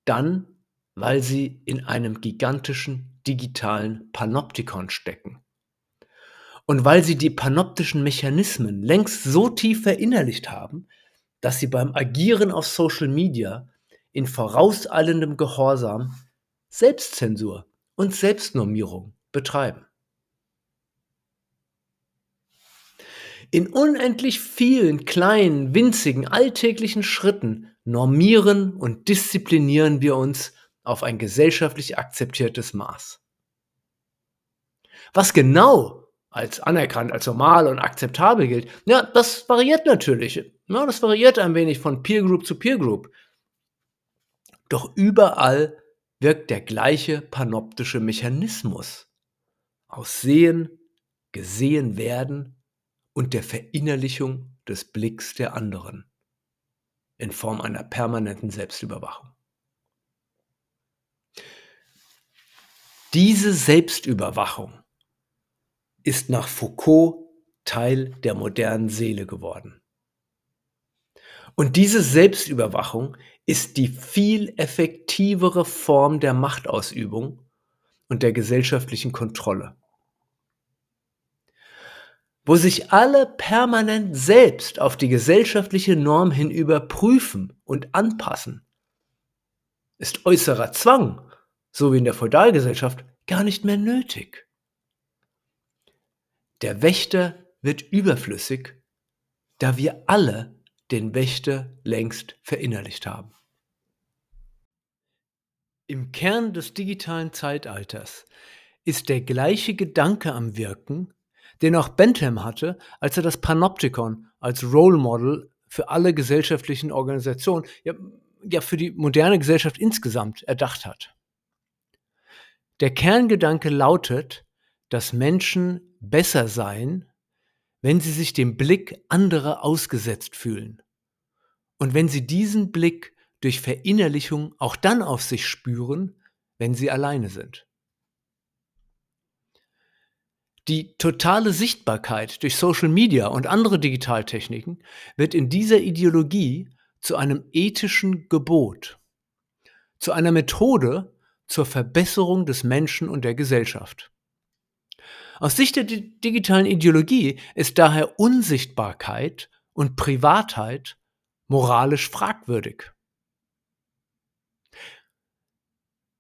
Speaker 1: dann, weil sie in einem gigantischen digitalen Panoptikon stecken. Und weil sie die panoptischen Mechanismen längst so tief verinnerlicht haben, dass sie beim Agieren auf Social Media in vorauseilendem Gehorsam Selbstzensur und Selbstnormierung betreiben. In unendlich vielen kleinen, winzigen, alltäglichen Schritten normieren und disziplinieren wir uns auf ein gesellschaftlich akzeptiertes Maß. Was genau als anerkannt, als normal und akzeptabel gilt, ja, das variiert natürlich. Ja, das variiert ein wenig von Peer Group zu Peer Group. Doch überall wirkt der gleiche panoptische Mechanismus aus Sehen, gesehen werden und der Verinnerlichung des Blicks der anderen in Form einer permanenten Selbstüberwachung. Diese Selbstüberwachung ist nach Foucault Teil der modernen Seele geworden. Und diese Selbstüberwachung ist die viel effektivere Form der Machtausübung und der gesellschaftlichen Kontrolle wo sich alle permanent selbst auf die gesellschaftliche Norm hin überprüfen und anpassen, ist äußerer Zwang, so wie in der Feudalgesellschaft, gar nicht mehr nötig. Der Wächter wird überflüssig, da wir alle den Wächter längst verinnerlicht haben. Im Kern des digitalen Zeitalters ist der gleiche Gedanke am Wirken, den auch Bentham hatte, als er das Panoptikon als Role Model für alle gesellschaftlichen Organisationen, ja, ja für die moderne Gesellschaft insgesamt erdacht hat. Der Kerngedanke lautet, dass Menschen besser seien, wenn sie sich dem Blick anderer ausgesetzt fühlen. Und wenn sie diesen Blick durch Verinnerlichung auch dann auf sich spüren, wenn sie alleine sind. Die totale Sichtbarkeit durch Social Media und andere Digitaltechniken wird in dieser Ideologie zu einem ethischen Gebot, zu einer Methode zur Verbesserung des Menschen und der Gesellschaft. Aus Sicht der digitalen Ideologie ist daher Unsichtbarkeit und Privatheit moralisch fragwürdig.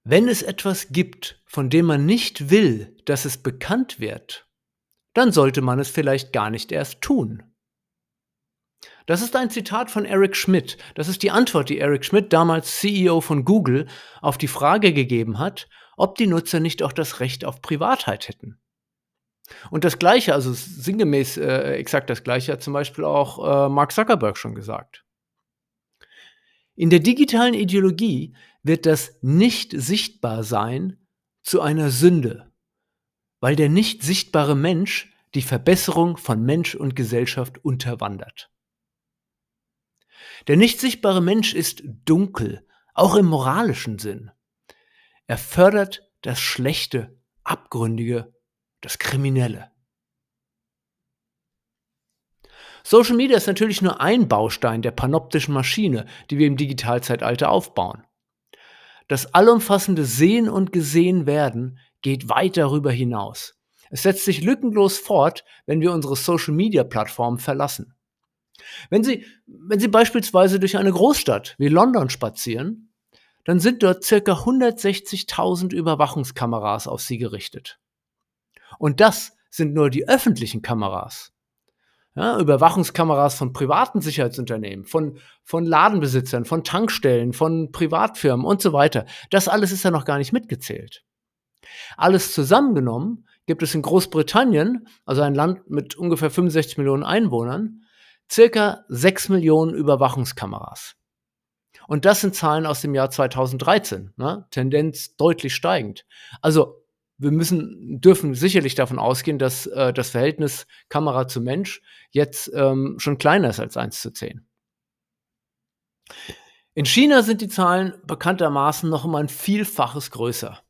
Speaker 1: Wenn es etwas gibt, von dem man nicht will, dass es bekannt wird, dann sollte man es vielleicht gar nicht erst tun. Das ist ein Zitat von Eric Schmidt. Das ist die Antwort, die Eric Schmidt, damals CEO von Google, auf die Frage gegeben hat, ob die Nutzer nicht auch das Recht auf Privatheit hätten. Und das Gleiche, also sinngemäß äh, exakt das Gleiche, hat zum Beispiel auch äh, Mark Zuckerberg schon gesagt. In der digitalen Ideologie wird das Nicht-Sichtbar-Sein zu einer Sünde, weil der nicht sichtbare Mensch die Verbesserung von Mensch und Gesellschaft unterwandert. Der nicht sichtbare Mensch ist dunkel, auch im moralischen Sinn. Er fördert das Schlechte, Abgründige, das Kriminelle. Social Media ist natürlich nur ein Baustein der panoptischen Maschine, die wir im Digitalzeitalter aufbauen. Das allumfassende Sehen und Gesehen werden geht weit darüber hinaus. Es setzt sich lückenlos fort, wenn wir unsere Social Media Plattformen verlassen. Wenn Sie, wenn Sie beispielsweise durch eine Großstadt wie London spazieren, dann sind dort circa 160.000 Überwachungskameras auf sie gerichtet. Und das sind nur die öffentlichen Kameras. Ja, Überwachungskameras von privaten Sicherheitsunternehmen, von, von Ladenbesitzern, von Tankstellen, von Privatfirmen und so weiter. Das alles ist ja noch gar nicht mitgezählt. Alles zusammengenommen gibt es in Großbritannien, also ein Land mit ungefähr 65 Millionen Einwohnern, circa 6 Millionen Überwachungskameras. Und das sind Zahlen aus dem Jahr 2013, ne? Tendenz deutlich steigend. Also wir müssen, dürfen sicherlich davon ausgehen, dass äh, das Verhältnis Kamera zu Mensch jetzt ähm, schon kleiner ist als 1 zu 10. In China sind die Zahlen bekanntermaßen noch um ein Vielfaches größer.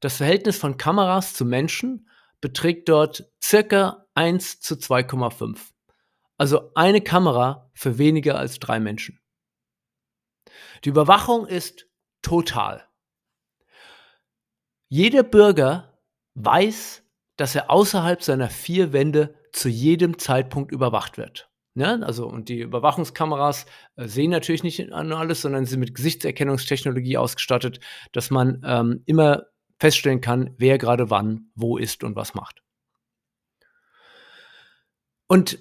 Speaker 1: Das Verhältnis von Kameras zu Menschen beträgt dort circa 1 zu 2,5. Also eine Kamera für weniger als drei Menschen. Die Überwachung ist total. Jeder Bürger weiß, dass er außerhalb seiner vier Wände zu jedem Zeitpunkt überwacht wird. Ja, also, und die Überwachungskameras äh, sehen natürlich nicht an alles, sondern sind mit Gesichtserkennungstechnologie ausgestattet, dass man ähm, immer feststellen kann, wer gerade wann, wo ist und was macht. Und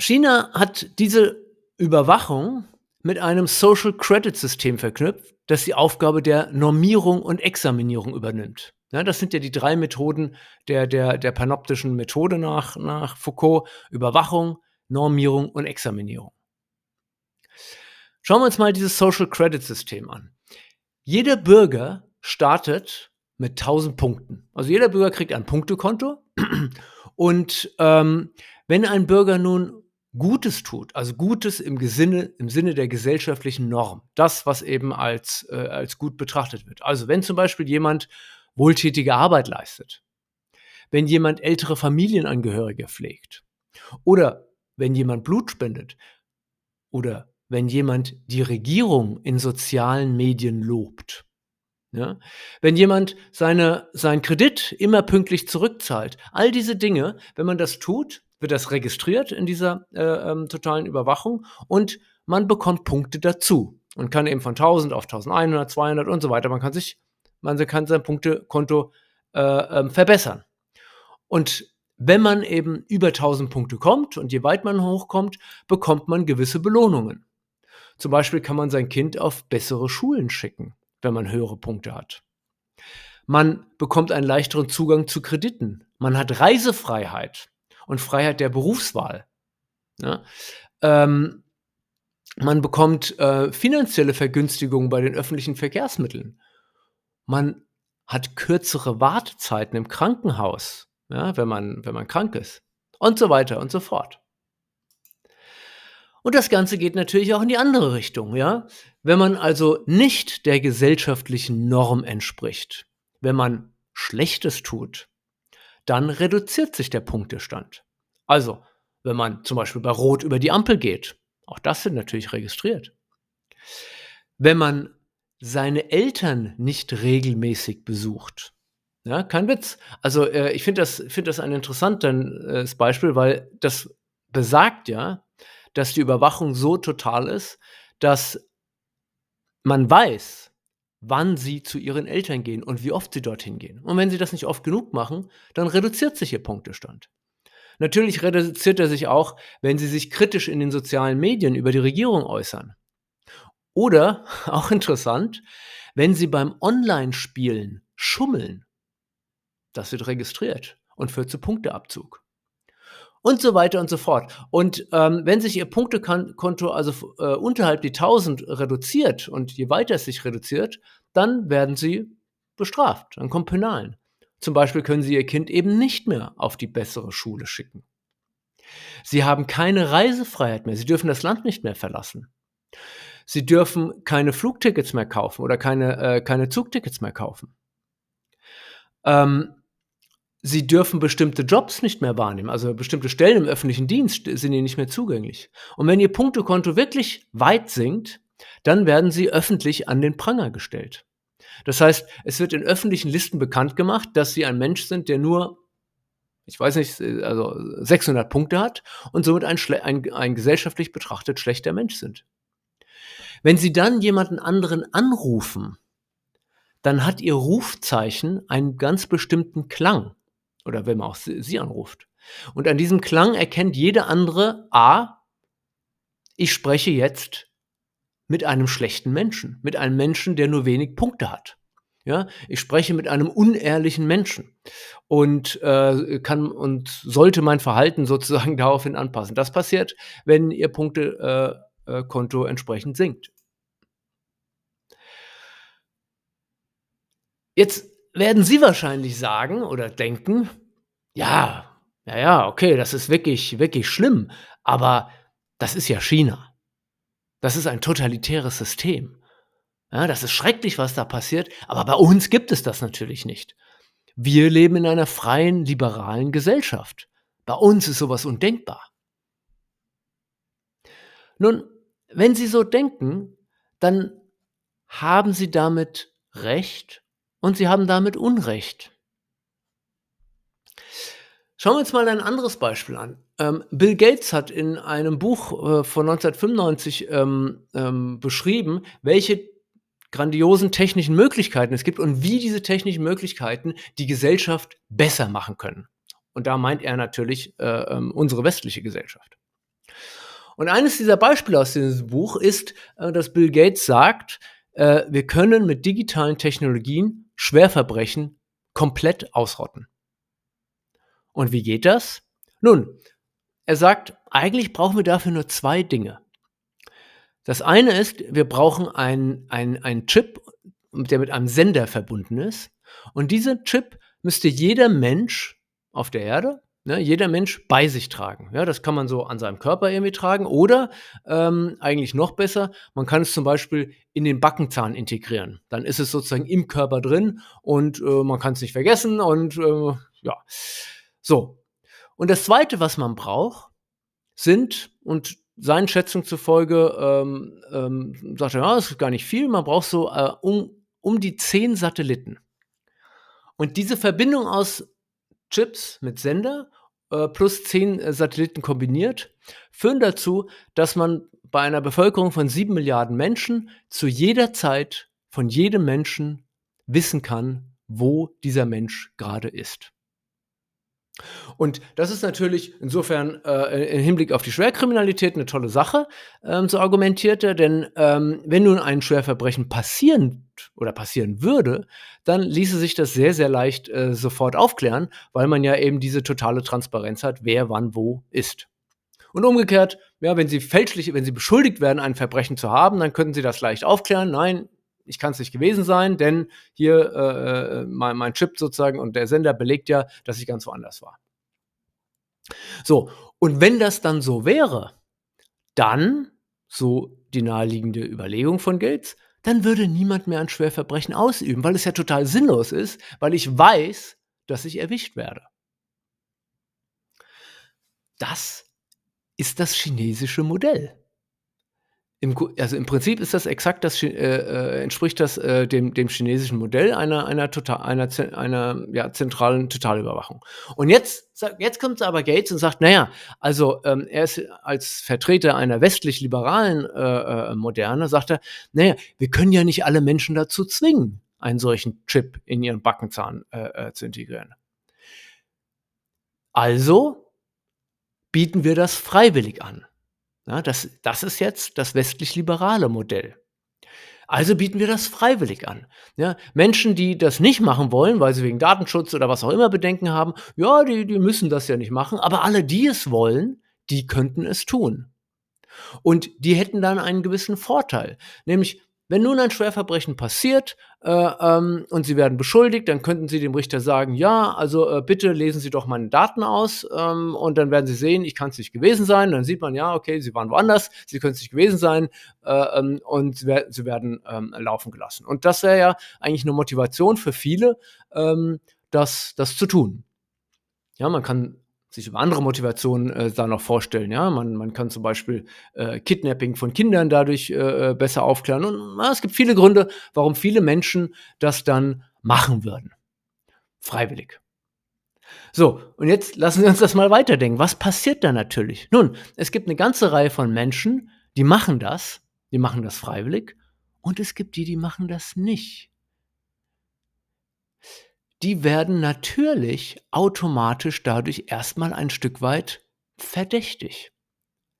Speaker 1: China hat diese Überwachung mit einem Social Credit System verknüpft, das die Aufgabe der Normierung und Examinierung übernimmt. Ja, das sind ja die drei Methoden der, der, der panoptischen Methode nach, nach Foucault. Überwachung, Normierung und Examinierung. Schauen wir uns mal dieses Social Credit System an. Jeder Bürger startet mit 1000 Punkten. Also jeder Bürger kriegt ein Punktekonto. Und ähm, wenn ein Bürger nun Gutes tut, also Gutes im, Gesinne, im Sinne der gesellschaftlichen Norm, das, was eben als, äh, als gut betrachtet wird. Also wenn zum Beispiel jemand wohltätige Arbeit leistet, wenn jemand ältere Familienangehörige pflegt oder wenn jemand Blut spendet oder wenn jemand die Regierung in sozialen Medien lobt. Ja? Wenn jemand seine, seinen Kredit immer pünktlich zurückzahlt, all diese Dinge, wenn man das tut, wird das registriert in dieser äh, ähm, totalen Überwachung und man bekommt Punkte dazu und kann eben von 1000 auf 1100, 200 und so weiter, man kann sich, man kann sein Punktekonto äh, ähm, verbessern. Und wenn man eben über 1000 Punkte kommt und je weit man hochkommt, bekommt man gewisse Belohnungen. Zum Beispiel kann man sein Kind auf bessere Schulen schicken, wenn man höhere Punkte hat. Man bekommt einen leichteren Zugang zu Krediten. Man hat Reisefreiheit und Freiheit der Berufswahl. Ja? Ähm, man bekommt äh, finanzielle Vergünstigungen bei den öffentlichen Verkehrsmitteln. Man hat kürzere Wartezeiten im Krankenhaus, ja, wenn, man, wenn man krank ist. Und so weiter und so fort. Und das Ganze geht natürlich auch in die andere Richtung, ja. Wenn man also nicht der gesellschaftlichen Norm entspricht, wenn man Schlechtes tut, dann reduziert sich der Punktestand. Also, wenn man zum Beispiel bei Rot über die Ampel geht, auch das wird natürlich registriert. Wenn man seine Eltern nicht regelmäßig besucht, ja, kein Witz. Also äh, ich finde das, find das ein interessantes äh, Beispiel, weil das besagt ja, dass die Überwachung so total ist, dass man weiß, wann sie zu ihren Eltern gehen und wie oft sie dorthin gehen. Und wenn sie das nicht oft genug machen, dann reduziert sich ihr Punktestand. Natürlich reduziert er sich auch, wenn sie sich kritisch in den sozialen Medien über die Regierung äußern. Oder, *laughs* auch interessant, wenn sie beim Online-Spielen schummeln. Das wird registriert und führt zu Punkteabzug und so weiter und so fort. Und ähm, wenn sich Ihr Punktekonto also äh, unterhalb die 1000 reduziert und je weiter es sich reduziert, dann werden Sie bestraft, dann kommen Penalen. Zum Beispiel können Sie Ihr Kind eben nicht mehr auf die bessere Schule schicken. Sie haben keine Reisefreiheit mehr, Sie dürfen das Land nicht mehr verlassen. Sie dürfen keine Flugtickets mehr kaufen oder keine, äh, keine Zugtickets mehr kaufen. Ähm, sie dürfen bestimmte Jobs nicht mehr wahrnehmen, also bestimmte Stellen im öffentlichen Dienst sind ihnen nicht mehr zugänglich. Und wenn ihr Punktekonto wirklich weit sinkt, dann werden sie öffentlich an den Pranger gestellt. Das heißt, es wird in öffentlichen Listen bekannt gemacht, dass sie ein Mensch sind, der nur, ich weiß nicht, also 600 Punkte hat und somit ein, ein, ein gesellschaftlich betrachtet schlechter Mensch sind. Wenn Sie dann jemanden anderen anrufen, dann hat Ihr Rufzeichen einen ganz bestimmten Klang. Oder wenn man auch Sie anruft. Und an diesem Klang erkennt jede andere A, ich spreche jetzt mit einem schlechten Menschen, mit einem Menschen, der nur wenig Punkte hat. Ja, ich spreche mit einem unehrlichen Menschen und äh, kann und sollte mein Verhalten *laughs* sozusagen daraufhin anpassen. Das passiert, wenn Ihr Punktekonto äh, äh, entsprechend sinkt. Jetzt werden Sie wahrscheinlich sagen oder denken, ja, ja, ja, okay, das ist wirklich, wirklich schlimm, aber das ist ja China. Das ist ein totalitäres System. Ja, das ist schrecklich, was da passiert, aber bei uns gibt es das natürlich nicht. Wir leben in einer freien, liberalen Gesellschaft. Bei uns ist sowas undenkbar. Nun, wenn Sie so denken, dann haben Sie damit Recht und Sie haben damit Unrecht. Schauen wir uns mal ein anderes Beispiel an. Ähm, Bill Gates hat in einem Buch äh, von 1995 ähm, ähm, beschrieben, welche grandiosen technischen Möglichkeiten es gibt und wie diese technischen Möglichkeiten die Gesellschaft besser machen können. Und da meint er natürlich äh, ähm, unsere westliche Gesellschaft. Und eines dieser Beispiele aus diesem Buch ist, äh, dass Bill Gates sagt, äh, wir können mit digitalen Technologien Schwerverbrechen komplett ausrotten. Und wie geht das? Nun, er sagt, eigentlich brauchen wir dafür nur zwei Dinge. Das eine ist, wir brauchen einen ein Chip, der mit einem Sender verbunden ist. Und dieser Chip müsste jeder Mensch auf der Erde, ne, jeder Mensch bei sich tragen. Ja, das kann man so an seinem Körper irgendwie tragen. Oder ähm, eigentlich noch besser, man kann es zum Beispiel in den Backenzahn integrieren. Dann ist es sozusagen im Körper drin und äh, man kann es nicht vergessen. Und äh, ja, so. Und das Zweite, was man braucht, sind, und seinen Schätzungen zufolge ähm, ähm, sagt er, ja, das ist gar nicht viel, man braucht so äh, um, um die zehn Satelliten. Und diese Verbindung aus Chips mit Sender äh, plus zehn äh, Satelliten kombiniert, führen dazu, dass man bei einer Bevölkerung von sieben Milliarden Menschen zu jeder Zeit von jedem Menschen wissen kann, wo dieser Mensch gerade ist. Und das ist natürlich insofern äh, im Hinblick auf die Schwerkriminalität eine tolle Sache, ähm, so argumentiert er, denn ähm, wenn nun ein Schwerverbrechen passieren oder passieren würde, dann ließe sich das sehr, sehr leicht äh, sofort aufklären, weil man ja eben diese totale Transparenz hat, wer wann wo ist. Und umgekehrt, ja, wenn Sie fälschlich, wenn Sie beschuldigt werden, ein Verbrechen zu haben, dann könnten Sie das leicht aufklären. Nein, ich kann es nicht gewesen sein, denn hier äh, äh, mein, mein Chip sozusagen und der Sender belegt ja, dass ich ganz woanders war. So, und wenn das dann so wäre, dann, so die naheliegende Überlegung von Gates, dann würde niemand mehr ein Schwerverbrechen ausüben, weil es ja total sinnlos ist, weil ich weiß, dass ich erwischt werde. Das ist das chinesische Modell. Im, also im Prinzip ist das exakt das, äh, äh, entspricht das äh, dem, dem chinesischen Modell einer, einer, total, einer, einer ja, zentralen Totalüberwachung. Und jetzt, jetzt kommt aber Gates und sagt, naja, also ähm, er ist als Vertreter einer westlich-liberalen äh, äh, Moderne, sagt er, naja, wir können ja nicht alle Menschen dazu zwingen, einen solchen Chip in ihren Backenzahn äh, zu integrieren. Also bieten wir das freiwillig an. Ja, das, das ist jetzt das westlich-liberale Modell. Also bieten wir das freiwillig an. Ja, Menschen, die das nicht machen wollen, weil sie wegen Datenschutz oder was auch immer Bedenken haben, ja, die, die müssen das ja nicht machen. Aber alle, die es wollen, die könnten es tun. Und die hätten dann einen gewissen Vorteil. Nämlich, wenn nun ein Schwerverbrechen passiert äh, ähm, und Sie werden beschuldigt, dann könnten Sie dem Richter sagen, ja, also äh, bitte lesen Sie doch meine Daten aus ähm, und dann werden Sie sehen, ich kann es nicht gewesen sein. Dann sieht man, ja, okay, Sie waren woanders, Sie können es nicht gewesen sein äh, ähm, und Sie, Sie werden ähm, laufen gelassen. Und das wäre ja eigentlich eine Motivation für viele, ähm, das, das zu tun. Ja, man kann sich über andere Motivationen äh, da noch vorstellen. Ja, man, man kann zum Beispiel äh, Kidnapping von Kindern dadurch äh, äh besser aufklären. Und es gibt viele Gründe, warum viele Menschen das dann machen würden. Freiwillig. So, und jetzt lassen Sie uns das mal weiterdenken. Was passiert da natürlich? Nun, es gibt eine ganze Reihe von Menschen, die machen das die machen das freiwillig und es gibt die, die machen das nicht. Die werden natürlich automatisch dadurch erstmal ein Stück weit verdächtig.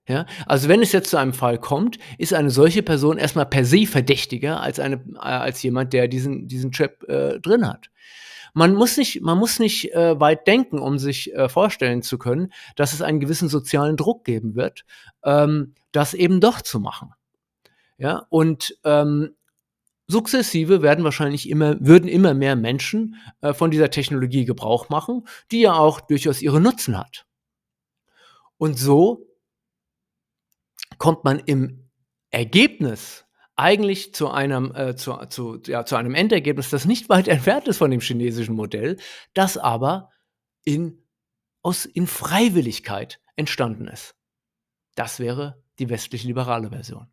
Speaker 1: Ja, also wenn es jetzt zu einem Fall kommt, ist eine solche Person erstmal per se verdächtiger als, eine, äh, als jemand, der diesen, diesen Chip äh, drin hat. Man muss nicht, man muss nicht äh, weit denken, um sich äh, vorstellen zu können, dass es einen gewissen sozialen Druck geben wird, ähm, das eben doch zu machen. Ja, und ähm, sukzessive werden wahrscheinlich immer, würden immer mehr Menschen äh, von dieser Technologie Gebrauch machen, die ja auch durchaus ihre Nutzen hat. Und so kommt man im Ergebnis eigentlich zu einem, äh, zu, zu, ja, zu einem Endergebnis, das nicht weit *laughs* entfernt ist von dem chinesischen Modell, das aber in, aus, in Freiwilligkeit entstanden ist. Das wäre die westlich-liberale Version.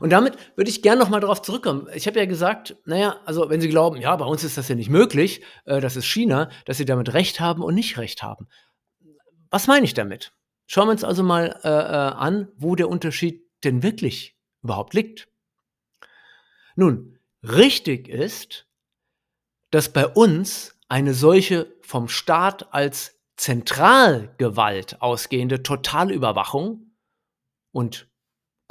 Speaker 1: Und damit würde ich gerne nochmal darauf zurückkommen. Ich habe ja gesagt, naja, also wenn Sie glauben, ja, bei uns ist das ja nicht möglich, äh, das ist China, dass Sie damit Recht haben und nicht Recht haben. Was meine ich damit? Schauen wir uns also mal äh, äh, an, wo der Unterschied denn wirklich überhaupt liegt. Nun, richtig ist, dass bei uns eine solche vom Staat als Zentralgewalt ausgehende Totalüberwachung und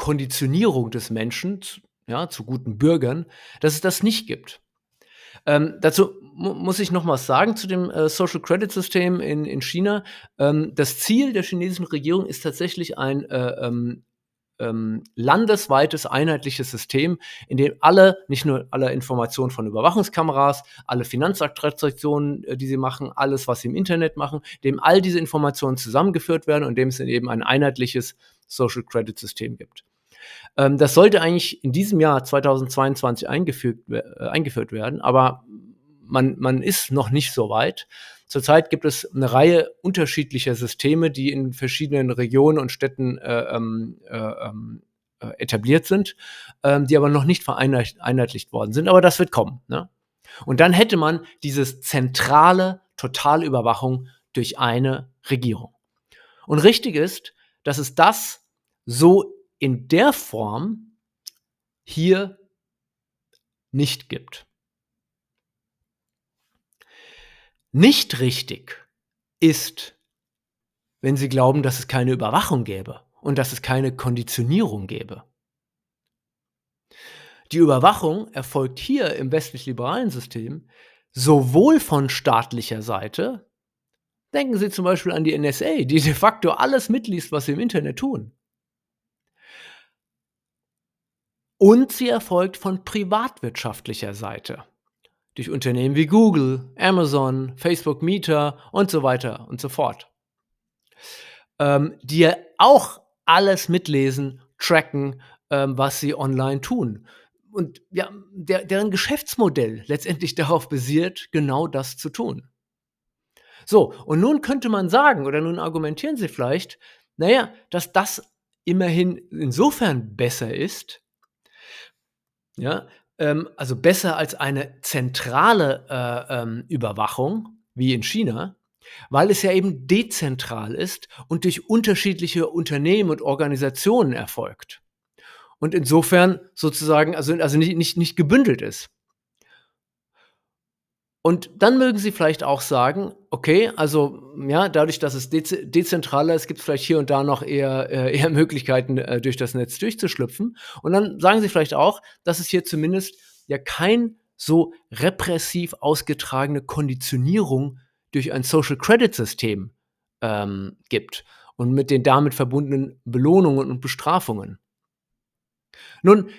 Speaker 1: Konditionierung des Menschen ja, zu guten Bürgern, dass es das nicht gibt. Ähm, dazu muss ich noch was sagen zu dem äh, Social Credit System in, in China. Ähm, das Ziel der chinesischen Regierung ist tatsächlich ein äh, ähm, ähm, landesweites einheitliches System, in dem alle, nicht nur alle Informationen von Überwachungskameras, alle Finanztransaktionen, äh, die sie machen, alles, was sie im Internet machen, dem all diese Informationen zusammengeführt werden und dem es eben ein einheitliches Social Credit System gibt. Ähm, das sollte eigentlich in diesem Jahr 2022 eingeführt, äh, eingeführt werden, aber man, man ist noch nicht so weit. Zurzeit gibt es eine Reihe unterschiedlicher Systeme, die in verschiedenen Regionen und Städten äh, ähm, äh, ähm, äh, etabliert sind, ähm, die aber noch nicht vereinheitlicht worden sind. Aber das wird kommen. Ne? Und dann hätte man dieses zentrale Totalüberwachung durch eine Regierung. Und richtig ist, dass es das so in der Form hier nicht gibt. Nicht richtig ist, wenn Sie glauben, dass es keine Überwachung gäbe und dass es keine Konditionierung gäbe. Die Überwachung erfolgt hier im westlich-liberalen System sowohl von staatlicher Seite, denken Sie zum Beispiel an die NSA, die de facto alles mitliest, was Sie im Internet tun, und sie erfolgt von privatwirtschaftlicher Seite. Durch Unternehmen wie Google, Amazon, Facebook Mieter und so weiter und so fort. Ähm, die auch alles mitlesen, tracken, ähm, was sie online tun. Und ja, der, deren Geschäftsmodell letztendlich *laughs* darauf basiert, genau das zu tun. So, und nun könnte man sagen, oder nun argumentieren sie vielleicht, naja, dass das immerhin insofern besser ist, ja, ähm, also besser als eine zentrale äh, ähm, Überwachung wie in China, weil es ja eben dezentral ist und durch unterschiedliche Unternehmen und Organisationen erfolgt. Und insofern sozusagen, also, also nicht, nicht, nicht gebündelt ist. Und dann mögen Sie vielleicht auch sagen, okay, also ja, dadurch, dass es dez dezentraler ist, gibt es vielleicht hier und da noch eher, äh, eher Möglichkeiten, äh, durch das Netz durchzuschlüpfen. Und dann sagen Sie vielleicht auch, dass es hier zumindest ja kein so repressiv ausgetragene Konditionierung durch ein Social Credit System ähm, gibt und mit den damit verbundenen Belohnungen und Bestrafungen. Nun,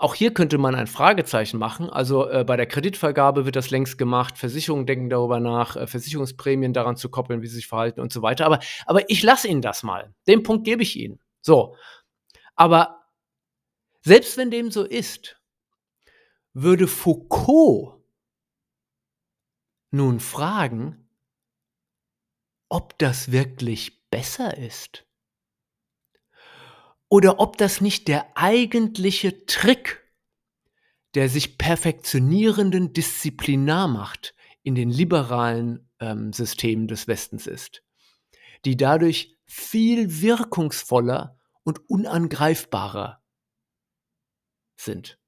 Speaker 1: auch hier könnte man ein Fragezeichen machen. Also äh, bei der Kreditvergabe wird das längst gemacht. Versicherungen denken darüber nach, äh, Versicherungsprämien daran zu koppeln, wie sie sich verhalten und so weiter. Aber, aber ich lasse Ihnen das mal. Den Punkt gebe ich Ihnen. So. Aber selbst wenn dem so ist, würde Foucault nun fragen, ob das wirklich besser ist oder ob das nicht der eigentliche Trick der sich perfektionierenden Disziplinarmacht in den liberalen ähm, Systemen des Westens ist, die dadurch viel wirkungsvoller und unangreifbarer sind.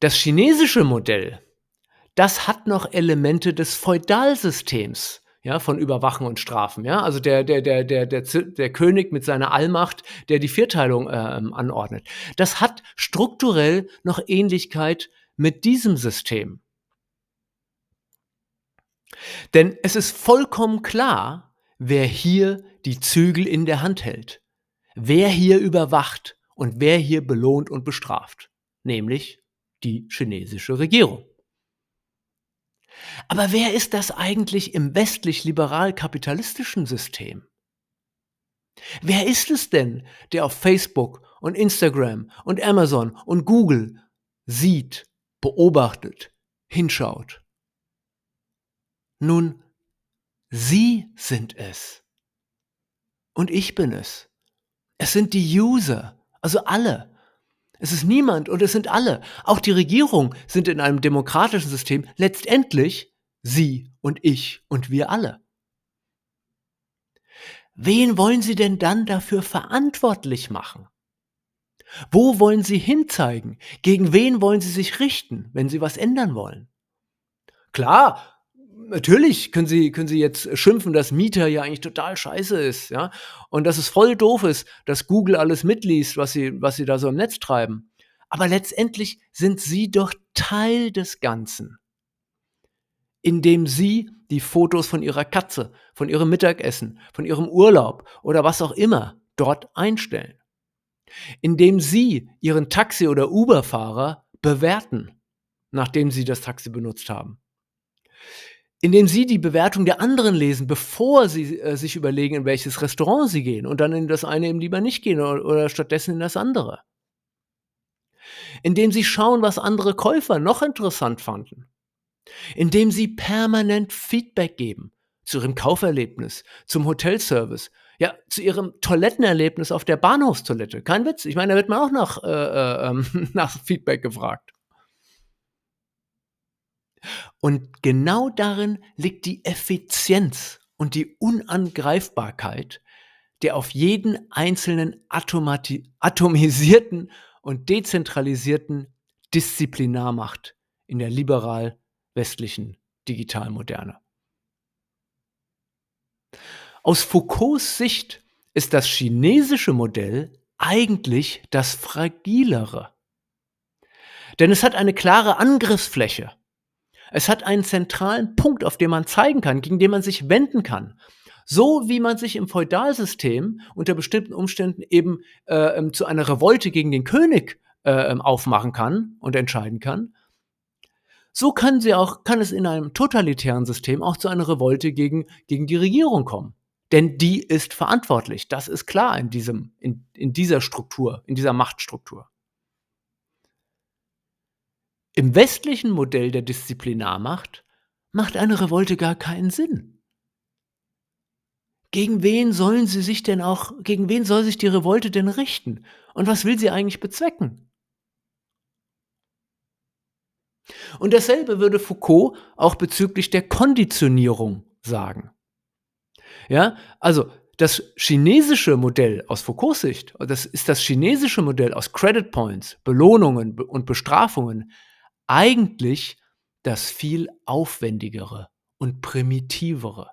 Speaker 1: Das chinesische Modell, das hat noch Elemente des Feudalsystems, ja, von Überwachen und Strafen, ja, also der, der, der, der, der, der König mit seiner Allmacht, der die Vierteilung ähm, anordnet. Das hat strukturell noch Ähnlichkeit mit diesem System. Denn es ist vollkommen klar, wer hier die Zügel in der Hand hält, wer hier überwacht und wer hier belohnt und bestraft, nämlich die chinesische Regierung. Aber wer ist das eigentlich im westlich-liberal-kapitalistischen System? Wer ist es denn, der auf Facebook und Instagram und Amazon und Google sieht, beobachtet, hinschaut? Nun, Sie sind es. Und ich bin es. Es sind die User, also alle. Es ist niemand und es sind alle. Auch die Regierung sind in einem demokratischen System letztendlich Sie und ich und wir alle. Wen wollen Sie denn dann dafür verantwortlich machen? Wo wollen Sie hinzeigen? Gegen wen wollen Sie sich richten, wenn Sie was ändern wollen? Klar, natürlich können sie, können sie jetzt schimpfen, dass Mieter ja eigentlich total scheiße ist, ja. Und dass es voll doof ist, dass Google alles mitliest, was sie, was sie da so im Netz treiben. Aber letztendlich sind sie doch Teil des Ganzen. Indem sie die Fotos von ihrer Katze, von ihrem Mittagessen, von ihrem Urlaub oder was auch immer dort einstellen. Indem sie ihren Taxi- oder Uber-Fahrer bewerten, nachdem sie das Taxi benutzt haben indem sie die Bewertung der anderen lesen, bevor sie äh, sich überlegen, in welches Restaurant sie gehen und dann in das eine eben lieber nicht gehen oder, oder stattdessen in das andere. Indem sie schauen, was andere Käufer noch interessant fanden. Indem sie permanent Feedback geben zu ihrem Kauferlebnis, zum Hotelservice, ja, zu ihrem Toilettenerlebnis auf der Bahnhofstoilette. Kein Witz. Ich meine, da wird man auch nach, äh, äh, ähm, *laughs* nach Feedback gefragt. Und genau darin liegt die Effizienz und die Unangreifbarkeit der auf jeden einzelnen atomisierten und dezentralisierten Disziplinarmacht in der liberal-westlichen Digitalmoderne. Aus Foucaults Sicht ist das chinesische Modell eigentlich das fragilere. Denn es hat eine klare Angriffsfläche es hat einen zentralen Punkt, auf den man zeigen kann, gegen den man sich wenden kann. So wie man sich im Feudalsystem unter bestimmten Umständen eben äh, ähm, zu einer Revolte gegen den König äh, ähm, aufmachen kann und entscheiden kann, so kann, sie auch, kann es in einem totalitären System auch zu einer Revolte gegen, gegen die Regierung kommen. Denn die ist verantwortlich. Das ist klar in, diesem, in, in dieser Struktur, in dieser Machtstruktur. Im westlichen Modell der Disziplinarmacht macht eine Revolte gar keinen Sinn. Gegen wen sollen sie sich denn auch, gegen wen soll sich die Revolte denn richten? Und was will sie eigentlich bezwecken? Und dasselbe würde Foucault auch bezüglich der Konditionierung sagen. Ja, also das chinesische Modell aus Foucaults Sicht, das ist das chinesische Modell aus Credit Points, Belohnungen und Bestrafungen, eigentlich das viel aufwendigere und primitivere.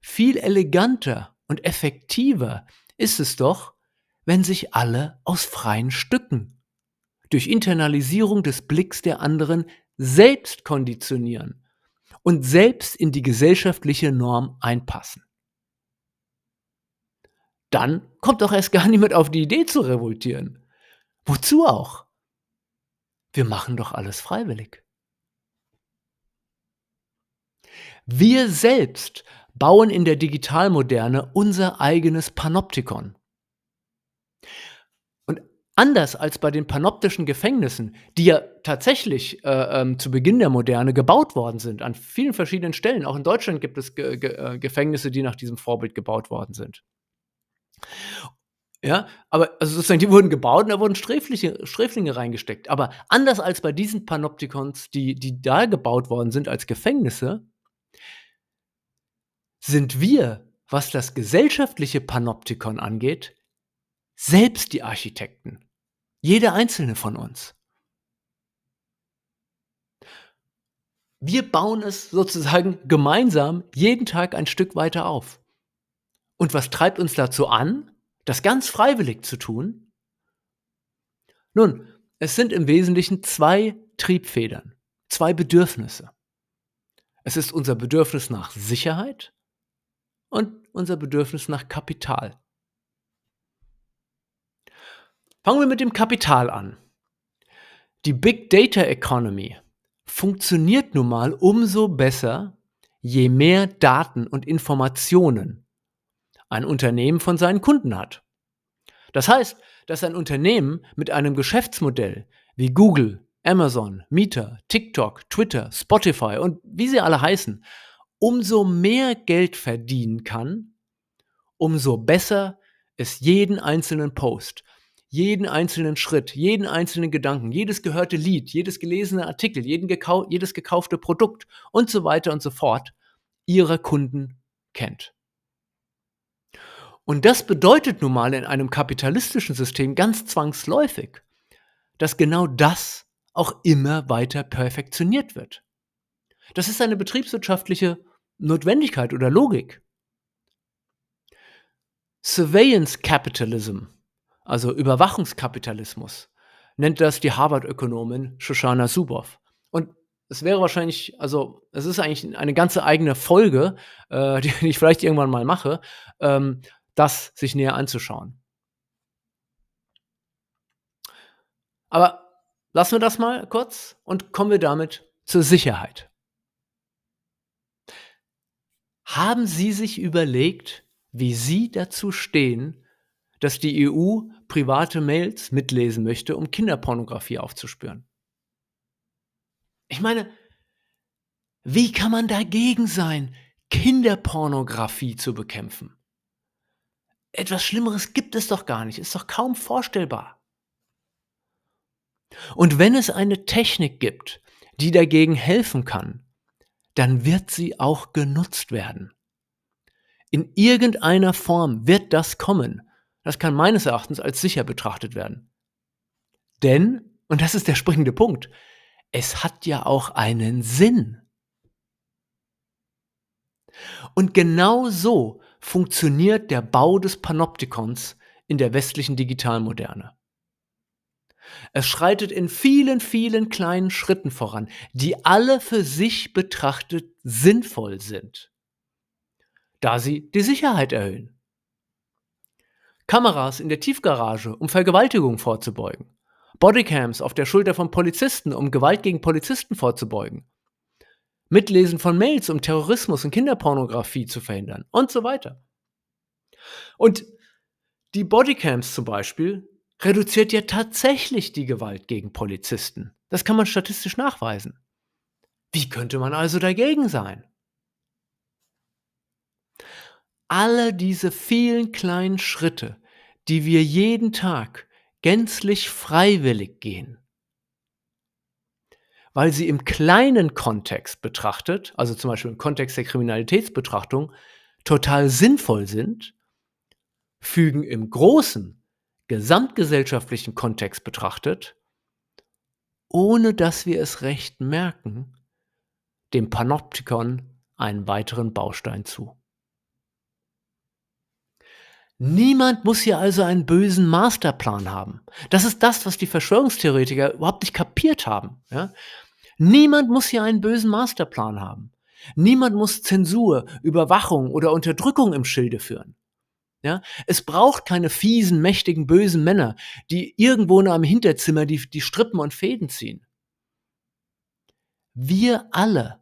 Speaker 1: Viel eleganter und effektiver ist es doch, wenn sich alle aus freien Stücken durch Internalisierung des Blicks der anderen selbst konditionieren und selbst in die gesellschaftliche Norm einpassen. Dann kommt doch erst gar niemand auf die Idee zu revoltieren. Wozu auch? Wir machen doch alles freiwillig. Wir selbst bauen in der Digitalmoderne unser eigenes Panoptikon. Und anders als bei den panoptischen Gefängnissen, die ja tatsächlich äh, ähm, zu Beginn der Moderne gebaut worden sind, an vielen verschiedenen Stellen, auch in Deutschland gibt es Ge Ge äh, Gefängnisse, die nach diesem Vorbild gebaut worden sind. Ja, aber also sozusagen, die wurden gebaut und da wurden Sträflinge, Sträflinge reingesteckt. Aber anders als bei diesen Panoptikons, die, die da gebaut worden sind als Gefängnisse, sind wir was das gesellschaftliche Panoptikon angeht, selbst die Architekten. Jeder einzelne von uns. Wir bauen es sozusagen gemeinsam jeden Tag ein Stück weiter auf. Und was treibt uns dazu an, das ganz freiwillig zu tun? Nun, es sind im Wesentlichen zwei Triebfedern, zwei Bedürfnisse. Es ist unser Bedürfnis nach Sicherheit und unser Bedürfnis nach Kapital. Fangen wir mit dem Kapital an. Die Big Data Economy funktioniert nun mal umso besser, je mehr Daten und Informationen ein Unternehmen von seinen Kunden hat. Das heißt, dass ein Unternehmen mit einem Geschäftsmodell wie Google, Amazon, Meta, TikTok, Twitter, Spotify und wie sie alle heißen, umso mehr Geld verdienen kann, umso besser es jeden einzelnen Post, jeden einzelnen Schritt, jeden einzelnen Gedanken, jedes gehörte Lied, jedes gelesene Artikel, gekau jedes gekaufte Produkt und so weiter und so fort ihrer Kunden kennt. Und das bedeutet nun mal in einem kapitalistischen System ganz zwangsläufig, dass genau das auch immer weiter perfektioniert wird. Das ist eine betriebswirtschaftliche Notwendigkeit oder Logik. Surveillance Capitalism also Überwachungskapitalismus, nennt das die Harvard-Ökonomin Shoshana Zuboff. Und es wäre wahrscheinlich, also es ist eigentlich eine ganze eigene Folge, äh, *laughs* die, ich vielleicht irgendwann mal mache, ähm, das sich näher anzuschauen. Aber lassen wir das mal kurz und kommen wir damit zur Sicherheit. Haben Sie sich überlegt, wie Sie dazu stehen, dass die EU private Mails mitlesen möchte, um Kinderpornografie aufzuspüren. Ich meine, wie kann man dagegen sein, Kinderpornografie zu bekämpfen? Etwas Schlimmeres gibt es doch gar nicht, ist doch kaum vorstellbar. Und wenn es eine Technik gibt, die dagegen helfen kann, dann wird sie auch genutzt werden. In irgendeiner Form wird das kommen. Das kann meines Erachtens als sicher betrachtet werden. Denn, und das ist der springende Punkt, es hat ja auch einen Sinn. Und genau so funktioniert der Bau des Panoptikons in der westlichen Digitalmoderne. Es schreitet in vielen, vielen kleinen Schritten voran, die alle für sich betrachtet sinnvoll sind, da sie die Sicherheit erhöhen. Kameras in der Tiefgarage, um Vergewaltigung vorzubeugen. Bodycams auf der Schulter von Polizisten, um Gewalt gegen Polizisten vorzubeugen. Mitlesen von Mails, um Terrorismus und Kinderpornografie zu verhindern und so weiter. Und die Bodycams zum Beispiel reduziert ja tatsächlich die Gewalt gegen Polizisten. Das kann man statistisch nachweisen. Wie könnte man also dagegen sein? Alle diese vielen kleinen Schritte, die wir jeden Tag gänzlich freiwillig gehen, weil sie im kleinen Kontext betrachtet, also zum Beispiel im Kontext der Kriminalitätsbetrachtung, total sinnvoll sind, fügen im großen, gesamtgesellschaftlichen Kontext betrachtet, ohne dass wir es recht merken, dem Panoptikon einen weiteren Baustein zu. Niemand muss hier also einen bösen Masterplan haben. Das ist das, was die Verschwörungstheoretiker überhaupt nicht kapiert haben. Ja? Niemand muss hier einen bösen Masterplan haben. Niemand muss Zensur, Überwachung oder Unterdrückung im Schilde führen. Ja? Es braucht keine fiesen, mächtigen, bösen Männer, die irgendwo in einem Hinterzimmer die, die Strippen und Fäden ziehen. Wir alle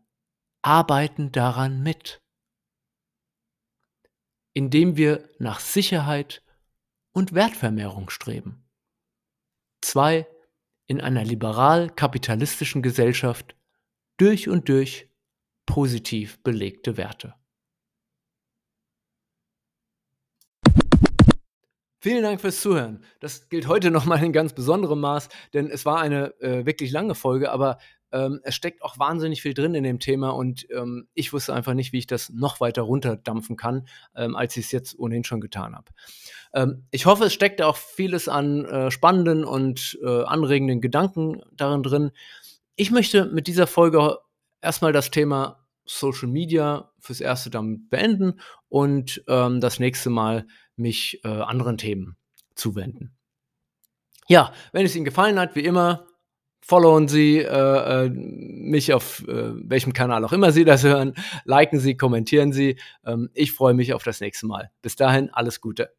Speaker 1: arbeiten daran mit indem wir nach Sicherheit und Wertvermehrung streben. Zwei in einer liberal-kapitalistischen Gesellschaft durch und durch positiv belegte Werte. Vielen Dank fürs Zuhören. Das gilt heute nochmal in ganz besonderem Maß, denn es war eine äh, wirklich lange Folge, aber Ähm, es steckt auch wahnsinnig viel drin in dem Thema und ähm, ich wusste einfach nicht, wie ich das noch weiter runterdampfen kann, ähm, als ich es jetzt ohnehin schon getan habe. Ähm, ich hoffe, es steckt auch vieles an äh, spannenden und äh, anregenden Gedanken darin drin. Ich möchte mit dieser Folge erstmal das Thema Social Media fürs Erste damit beenden und ähm, das nächste Mal mich äh, anderen Themen zuwenden. Ja, wenn es Ihnen gefallen hat, wie immer, followen Sie äh, äh, mich auf äh, welchem Kanal auch immer Sie das hören, liken Sie, kommentieren Sie. Ähm, ich freue mich auf das nächste Mal. Bis dahin, alles Gute.